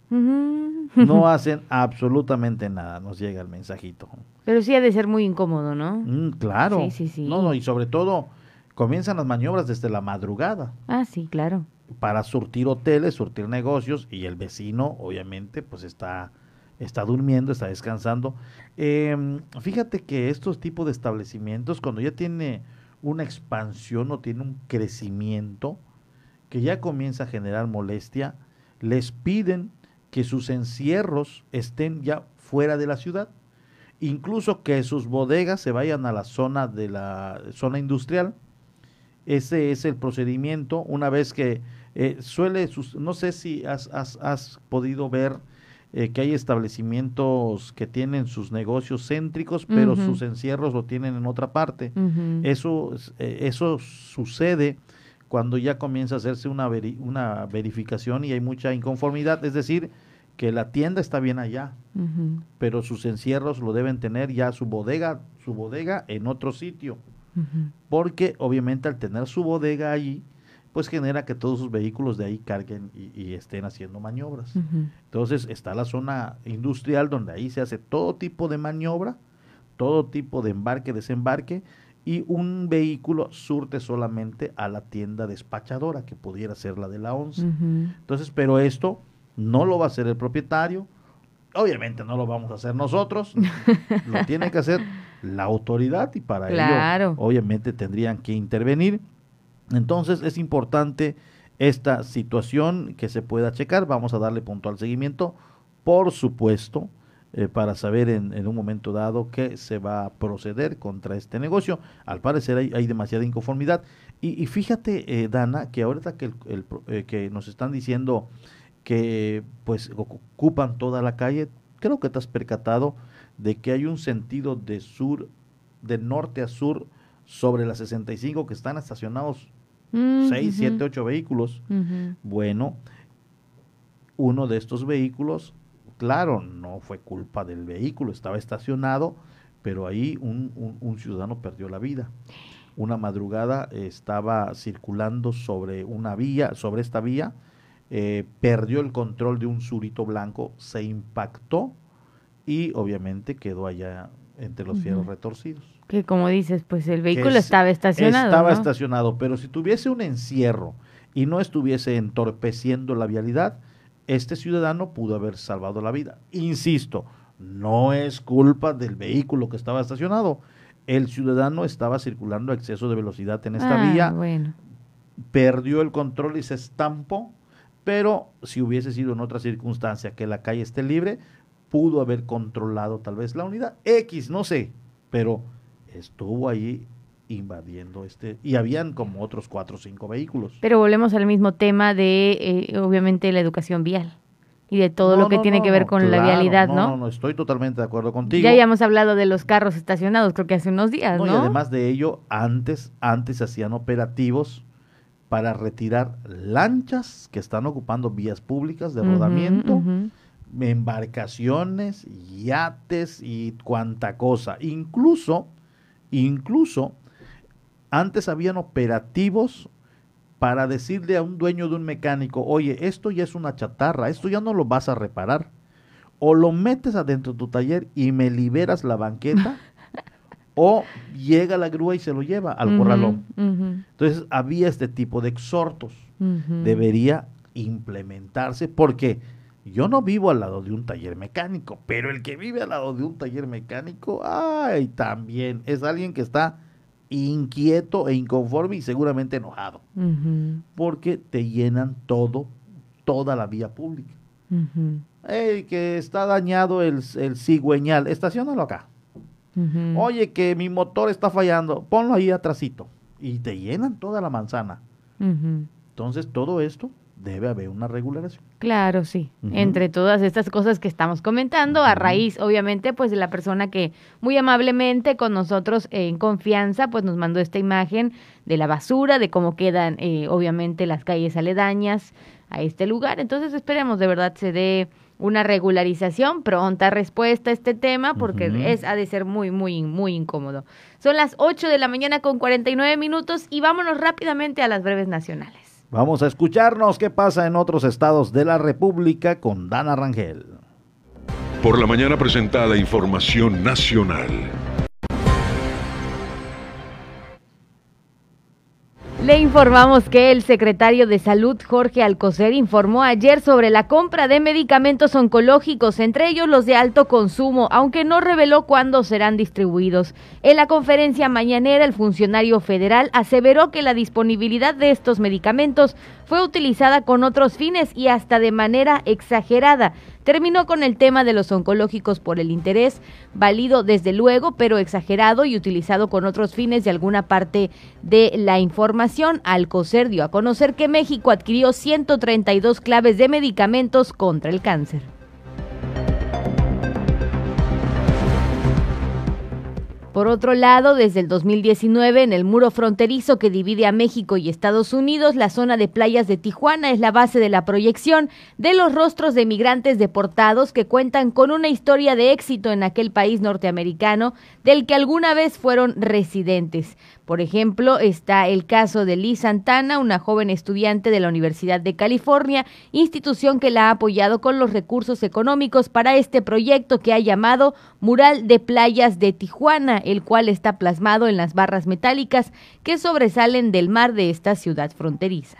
No *laughs* hacen absolutamente nada, nos llega el mensajito. Pero sí ha de ser muy incómodo, ¿no? Mm, claro. Sí, sí, sí. No, no, y sobre todo comienzan las maniobras desde la madrugada. Ah, sí, claro. Para surtir hoteles, surtir negocios y el vecino, obviamente, pues está está durmiendo, está descansando. Em, fíjate que estos tipos de establecimientos, cuando ya tiene una expansión o tiene un crecimiento que ya comienza a generar molestia, les piden que sus encierros estén ya fuera de la ciudad, incluso que sus bodegas se vayan a la zona de la zona industrial. Ese es el procedimiento. Una vez que eh, suele, no sé si has, has, has podido ver eh, que hay establecimientos que tienen sus negocios céntricos, pero sus encierros lo tienen en otra parte. Eso, eh, eso sucede cuando ya comienza a hacerse una, una verificación y hay mucha inconformidad, es decir, que la tienda está bien allá, pero sus encierros lo deben tener ya su bodega, su bodega en otro sitio, porque obviamente al tener su bodega allí, pues genera que todos sus vehículos de ahí carguen y, estén haciendo maniobras. Entonces está la zona industrial donde ahí se hace todo tipo de maniobra, todo tipo de embarque, desembarque, y un vehículo surte solamente a la tienda despachadora, que pudiera ser la de la ONCE. Entonces, pero esto no lo va a hacer el propietario, obviamente no lo vamos a hacer nosotros, *laughs* lo tiene que hacer la autoridad y para ello obviamente tendrían que intervenir. Entonces es importante esta situación que se pueda checar. Vamos a darle puntual seguimiento, por supuesto, eh, para saber en, un momento dado qué se va a proceder contra este negocio. Al parecer hay, demasiada inconformidad. Y, fíjate, eh, Dana, que ahorita que, el, eh, que nos están diciendo que pues ocupan toda la calle, creo que te has percatado de que hay un sentido de sur, de norte a sur, sobre la 65 que están estacionados seis, siete, ocho vehículos. Bueno, uno de estos vehículos, claro, no fue culpa del vehículo, estaba estacionado, pero ahí un, un, ciudadano perdió la vida. Una madrugada estaba circulando sobre una vía, sobre esta vía, eh, perdió el control de un surito blanco, se impactó y obviamente quedó allá entre los fierros retorcidos. Que como dices, pues el vehículo estaba estacionado. Estaba estacionado, pero si tuviese un encierro y no estuviese entorpeciendo la vialidad, este ciudadano pudo haber salvado la vida. Insisto, No es culpa del vehículo que estaba estacionado. El ciudadano estaba circulando a exceso de velocidad en esta Ah, vía, Bueno. perdió el control y se estampó, pero si hubiese sido en otra circunstancia que la calle esté libre, pudo haber controlado tal vez la unidad X, no sé, pero estuvo ahí invadiendo este y habían como otros cuatro o cinco vehículos. Pero volvemos al mismo tema de, eh, obviamente, la educación vial y de todo No, lo que no, tiene que ver con la vialidad, no, ¿no? No, no, estoy totalmente de acuerdo contigo. Ya habíamos hablado de los carros estacionados, creo que hace unos días, ¿no? No, y además de ello, antes, antes se hacían operativos para retirar lanchas que están ocupando vías públicas de rodamiento, embarcaciones, yates y cuanta cosa. Incluso, incluso, antes habían operativos para decirle a un dueño de un mecánico, oye, esto ya es una chatarra, esto ya no lo vas a reparar. O lo metes adentro de tu taller y me liberas la banqueta, *laughs* o llega la grúa y se lo lleva al Ujú, corralón. Entonces había este tipo de exhortos. Debería implementarse porque yo no vivo al lado de un taller mecánico, pero el que vive al lado de un taller mecánico, ay, también es alguien que está inquieto e inconforme y seguramente enojado, porque te llenan todo, toda la vía pública. que está dañado el, el cigüeñal, estacionalo acá. Oye, que mi motor está fallando, ponlo ahí atrasito. Y te llenan toda la manzana. Entonces, todo esto debe haber una regulación. Claro, sí. Entre todas estas cosas que estamos comentando, a raíz, obviamente, pues de la persona que muy amablemente con nosotros eh, en confianza, pues nos mandó esta imagen de la basura, de cómo quedan, eh, obviamente, las calles aledañas a este lugar. Entonces, esperemos de verdad se dé una regularización, pronta respuesta a este tema, porque es ha de ser muy, muy, muy incómodo. Son las 8 de la mañana con 49 minutos y vámonos rápidamente a las breves nacionales. Vamos a escucharnos qué pasa en otros estados de la República con Dana Rangel. Por la mañana presenta la información nacional. Le informamos que el secretario de Salud, Jorge Alcocer, informó ayer sobre la compra de medicamentos oncológicos, entre ellos los de alto consumo, aunque no reveló cuándo serán distribuidos. En la conferencia mañanera, el funcionario federal aseveró que la disponibilidad de estos medicamentos fue utilizada con otros fines y hasta de manera exagerada. Terminó con el tema de los oncológicos por el interés, válido desde luego, pero exagerado y utilizado con otros fines de alguna parte de la información. Alcocer dio a conocer que México adquirió 132 claves de medicamentos contra el cáncer. Por otro lado, desde el 2019, en el muro fronterizo que divide a México y Estados Unidos, la zona de playas de Tijuana es la base de la proyección de los rostros de migrantes deportados que cuentan con una historia de éxito en aquel país norteamericano del que alguna vez fueron residentes. Por ejemplo, está el caso de Liz Santana, una joven estudiante de la Universidad de California, institución que la ha apoyado con los recursos económicos para este proyecto que ha llamado Mural de Playas de Tijuana, el cual está plasmado en las barras metálicas que sobresalen del mar de esta ciudad fronteriza.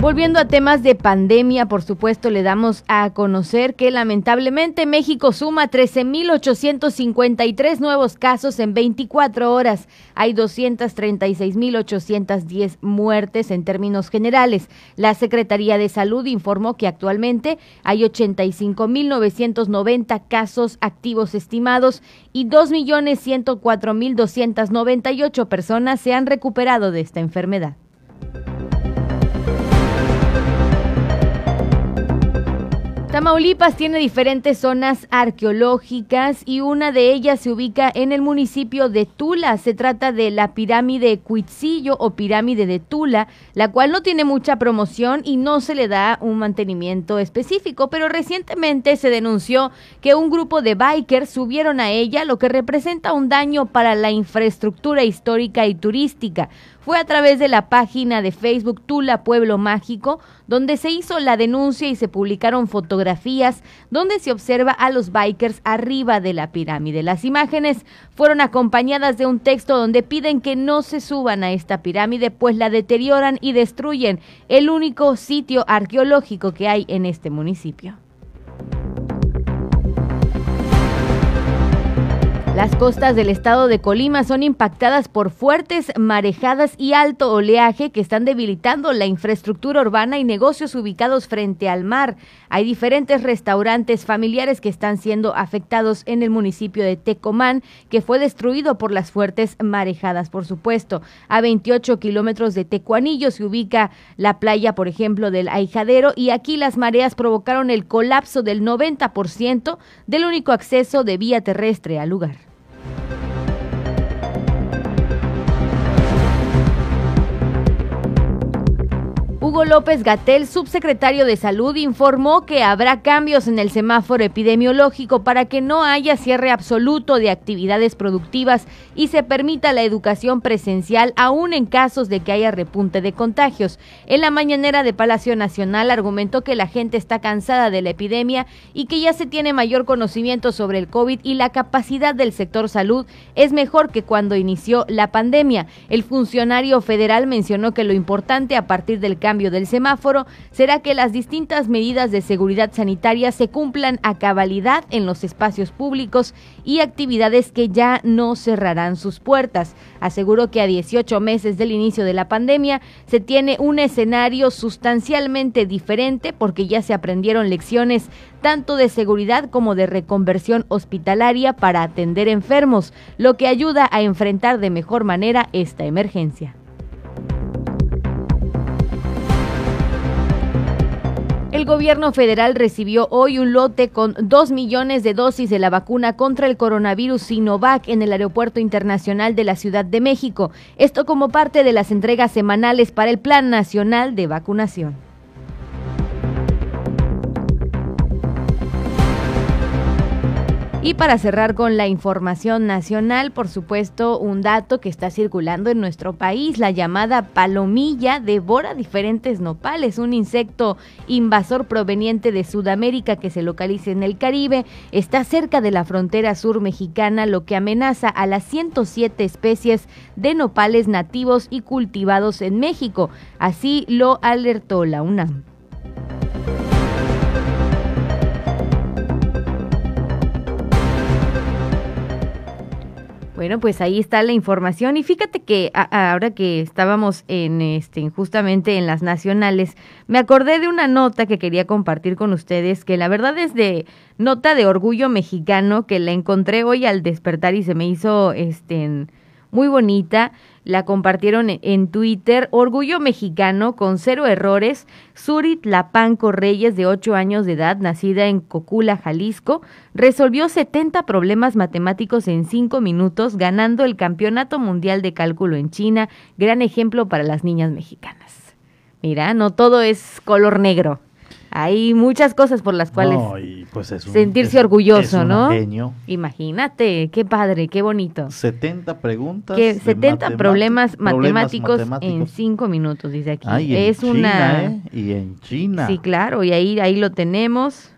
Volviendo a temas de pandemia, por supuesto, le damos a conocer que lamentablemente México suma 13.853 nuevos casos en 24 horas. Hay 236.810 muertes en términos generales. La Secretaría de Salud informó que actualmente hay 85.990 casos activos estimados y 2.104.298 personas se han recuperado de esta enfermedad. Tamaulipas tiene diferentes zonas arqueológicas y una de ellas se ubica en el municipio de Tula. Se trata de la pirámide Cuitzillo o pirámide de Tula, la cual no tiene mucha promoción y no se le da un mantenimiento específico, pero recientemente se denunció que un grupo de bikers subieron a ella, lo que representa un daño para la infraestructura histórica y turística fue a través de la página de Facebook Tula Pueblo Mágico, donde se hizo la denuncia y se publicaron fotografías donde se observa a los bikers arriba de la pirámide. Las imágenes fueron acompañadas de un texto donde piden que no se suban a esta pirámide, pues la deterioran y destruyen el único sitio arqueológico que hay en este municipio. Las costas del estado de Colima son impactadas por fuertes marejadas y alto oleaje que están debilitando la infraestructura urbana y negocios ubicados frente al mar. Hay diferentes restaurantes familiares que están siendo afectados en el municipio de Tecomán, que fue destruido por las fuertes marejadas, por supuesto. A 28 kilómetros de Tecuanillo se ubica la playa, por ejemplo, del Aijadero, y aquí las mareas provocaron el colapso del 90% del único acceso de vía terrestre al lugar. López Gatel, subsecretario de Salud, informó que habrá cambios en el semáforo epidemiológico para que no haya cierre absoluto de actividades productivas y se permita la educación presencial aún en casos de que haya repunte de contagios. En la mañanera de Palacio Nacional argumentó que la gente está cansada de la epidemia y que ya se tiene mayor conocimiento sobre el COVID y la capacidad del sector salud es mejor que cuando inició la pandemia. El funcionario federal mencionó que lo importante a partir del cambio del semáforo será que las distintas medidas de seguridad sanitaria se cumplan a cabalidad en los espacios públicos y actividades que ya no cerrarán sus puertas. Aseguró que a 18 meses del inicio de la pandemia se tiene un escenario sustancialmente diferente porque ya se aprendieron lecciones tanto de seguridad como de reconversión hospitalaria para atender enfermos, lo que ayuda a enfrentar de mejor manera esta emergencia. El gobierno federal recibió hoy un lote con dos millones de dosis de la vacuna contra el coronavirus Sinovac en el Aeropuerto Internacional de la Ciudad de México. Esto como parte de las entregas semanales para el Plan Nacional de Vacunación. Y para cerrar con la información nacional, por supuesto, un dato que está circulando en nuestro país, la llamada palomilla devora diferentes nopales, un insecto invasor proveniente de Sudamérica que se localiza en el Caribe, está cerca de la frontera sur mexicana, lo que amenaza a las 107 especies de nopales nativos y cultivados en México. Así lo alertó la UNAM. Bueno, pues ahí está la información. Y fíjate que ahora que estábamos en este justamente en las nacionales, me acordé de una nota que quería compartir con ustedes que la verdad es de nota de orgullo mexicano que la encontré hoy al despertar y se me hizo este muy bonita la compartieron en Twitter. Orgullo mexicano con cero errores. Surit Lapanco Reyes, de 8 años de edad, nacida en Cocula, Jalisco, resolvió 70 problemas matemáticos en 5 minutos, ganando el Campeonato Mundial de Cálculo en China. Gran ejemplo para las niñas mexicanas. Mira, no todo es color negro. Hay muchas cosas por las cuales pues sentirse orgulloso, ¿no? Genio. Imagínate, qué padre, qué bonito. 70 preguntas. Que 70 problemas, matemáticos en 5 minutos, dice aquí. es una ¿eh? y en China. Sí, claro, y ahí ahí lo tenemos.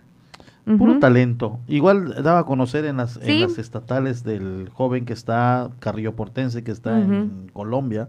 Puro talento. Igual daba a conocer en las, en las estatales del joven que está, Carrillo Portense, que está en Colombia,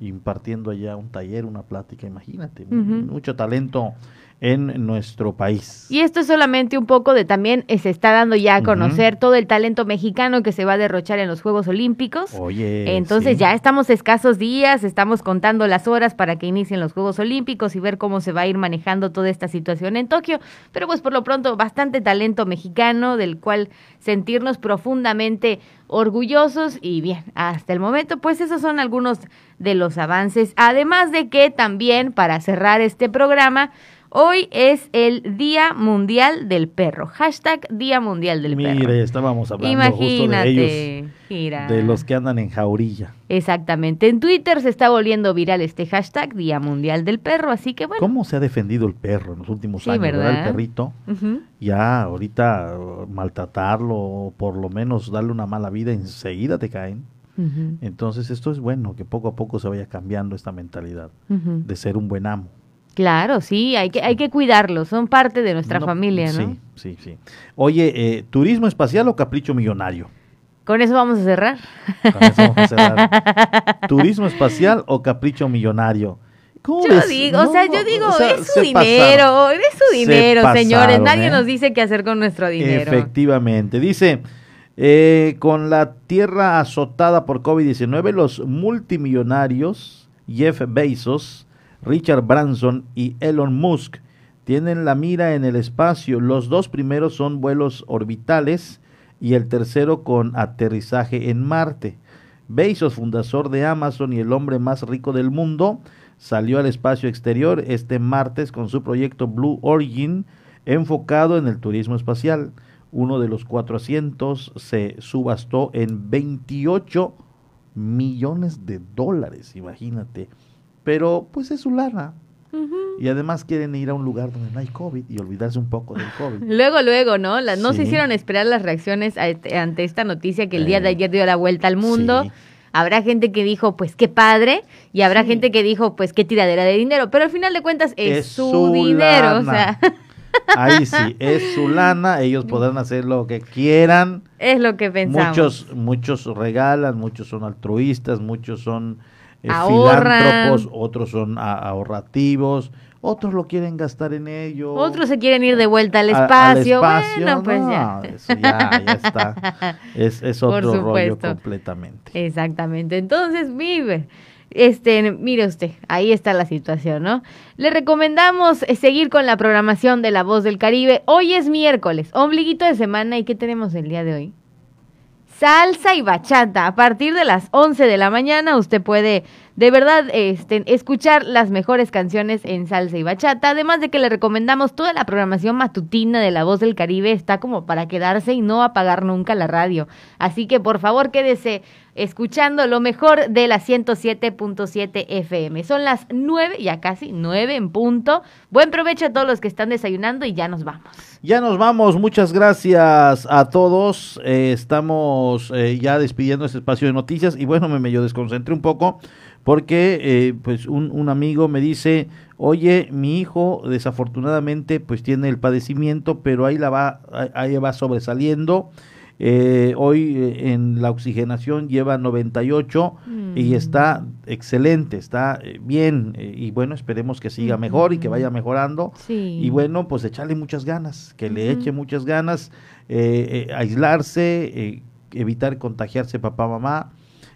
impartiendo allá un taller, una plática, imagínate. Mucho talento en nuestro país. Y esto es solamente un poco de también eh, se está dando ya a conocer todo el talento mexicano que se va a derrochar en los Juegos Olímpicos. Oye. Entonces ya estamos escasos días, estamos contando las horas para que inicien los Juegos Olímpicos y ver cómo se va a ir manejando toda esta situación en Tokio. Pero pues por lo pronto bastante talento mexicano del cual sentirnos profundamente orgullosos y bien, hasta el momento pues esos son algunos de los avances. Además de que también para cerrar este programa, Hoy es el Día Mundial del Perro. Hashtag Día Mundial del Perro. Mire, estábamos hablando justo de ellos, de los que andan en jaurilla. Exactamente. En Twitter se está volviendo viral este hashtag Día Mundial del Perro, así que bueno. ¿Cómo se ha defendido el perro en los últimos años, verdad? El perrito. Ya ahorita maltratarlo, por lo menos darle una mala vida, enseguida te caen. Entonces esto es bueno, que poco a poco se vaya cambiando esta mentalidad de ser un buen amo Claro, sí, hay que, hay que cuidarlos, son parte de nuestra No, familia, ¿no? Sí, sí, sí. Oye, eh, ¿turismo espacial o capricho millonario? Con eso vamos a cerrar. Con eso vamos a cerrar. *laughs* ¿Turismo espacial o capricho millonario? ¿Cómo Yo digo, o sea, yo digo, o sea, es su se dinero, pasaron. es su Se dinero, señores. pasaron, Nadie ¿eh? nos dice qué hacer con nuestro dinero. Efectivamente. Dice, eh, con la tierra azotada por COVID-19, los multimillonarios Jeff Bezos, Richard Branson y Elon Musk tienen la mira en el espacio. Los dos primeros son vuelos orbitales y el tercero con aterrizaje en Marte. Bezos, fundador de Amazon y el hombre más rico del mundo, salió al espacio exterior este martes con su proyecto Blue Origin enfocado en el turismo espacial. Uno de los cuatro asientos se subastó en 28 millones de dólares, imagínate. Pero pues es su lana. Y además quieren ir a un lugar donde no hay COVID y olvidarse un poco del COVID. *laughs* Luego, luego, ¿no? La- no se hicieron esperar las reacciones a ante esta noticia que el día de ayer dio la vuelta al mundo. Sí. Habrá gente que dijo, pues qué padre, y habrá gente que dijo, pues qué tiradera de dinero. Pero al final de cuentas es, Es su, su dinero, o sea, *laughs* Ahí sí, es su lana, ellos podrán hacer lo que quieran. es lo que pensamos. Muchos, muchos regalan, muchos son altruistas, muchos son eh, filántropos, otros son a- ahorrativos, otros lo quieren gastar en ello. Otros se quieren ir de vuelta al A- al espacio. espacio, bueno, pues no, ya. eso ya, ya está. *laughs* Es, otro rollo completamente. Exactamente. Entonces, vive. Este, mire usted, ahí está la situación, ¿no? Le recomendamos eh, seguir con la programación de La Voz del Caribe. Hoy es miércoles, ombliguito de semana. ¿Y qué tenemos el día de hoy? Salsa y bachata. A partir de las 11 de la mañana usted puede de verdad este, escuchar las mejores canciones en salsa y bachata. Además de que le recomendamos toda la programación matutina de La Voz del Caribe. Está como para quedarse y no apagar nunca la radio. Así que por favor quédese escuchando lo mejor de la 107.7 FM. Son las 9, ya casi 9 en punto. Buen provecho a todos los que están desayunando y ya nos vamos. Ya nos vamos, muchas gracias a todos. Eh, estamos eh, ya despidiendo este espacio de noticias y bueno, me medio desconcentré un poco porque eh, pues un, un amigo me dice, oye, mi hijo desafortunadamente pues tiene el padecimiento, pero ahí la va, ahí- va sobresaliendo. Eh, hoy eh, en la oxigenación lleva 98 y Mm. está excelente, está eh, bien eh, y bueno, esperemos que siga mejor y que vaya mejorando. Sí. Y bueno, pues echarle muchas ganas, que le eche muchas ganas, aislarse, evitar contagiarse papá, mamá,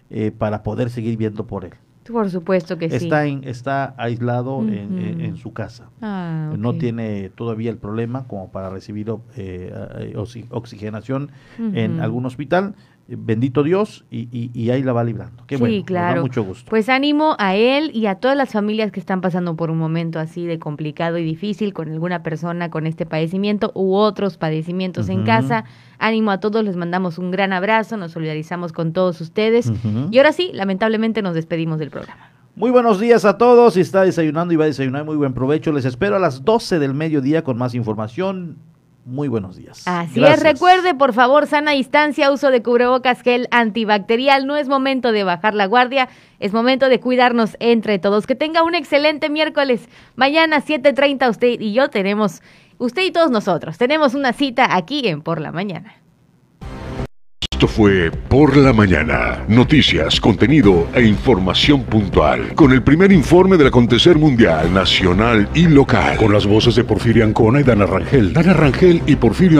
eh, para poder seguir viendo por él. Por supuesto que sí. Está, en, está aislado en, en su casa. Ah, No tiene todavía el problema como para recibir eh, eh, oxi- oxigenación en algún hospital. Bendito Dios y, y- y ahí la va librando. Qué sí, bueno, nos da claro. mucho gusto. Pues ánimo a él y a todas las familias que están pasando por un momento así de complicado y difícil con alguna persona con este padecimiento u otros padecimientos en casa. Ánimo a todos, les mandamos un gran abrazo, nos solidarizamos con todos ustedes. Y ahora sí, lamentablemente nos despedimos del programa. Muy buenos días a todos. Si está desayunando y va a desayunar, muy buen provecho. Les espero a las 12 del mediodía con más información. Muy buenos días. Así Gracias. es, recuerde por favor, sana distancia, uso de cubrebocas, gel antibacterial. No es momento de bajar la guardia, es momento de cuidarnos entre todos. Que tenga un excelente miércoles. Mañana 7.30 usted y yo tenemos, usted y todos nosotros, tenemos una cita aquí en Por la Mañana. Esto fue Por la Mañana. Noticias, contenido e información puntual. Con el primer informe del acontecer mundial, nacional y local. Con las voces de Porfirio Ancona y Dana Rangel. Dana Rangel y Porfirio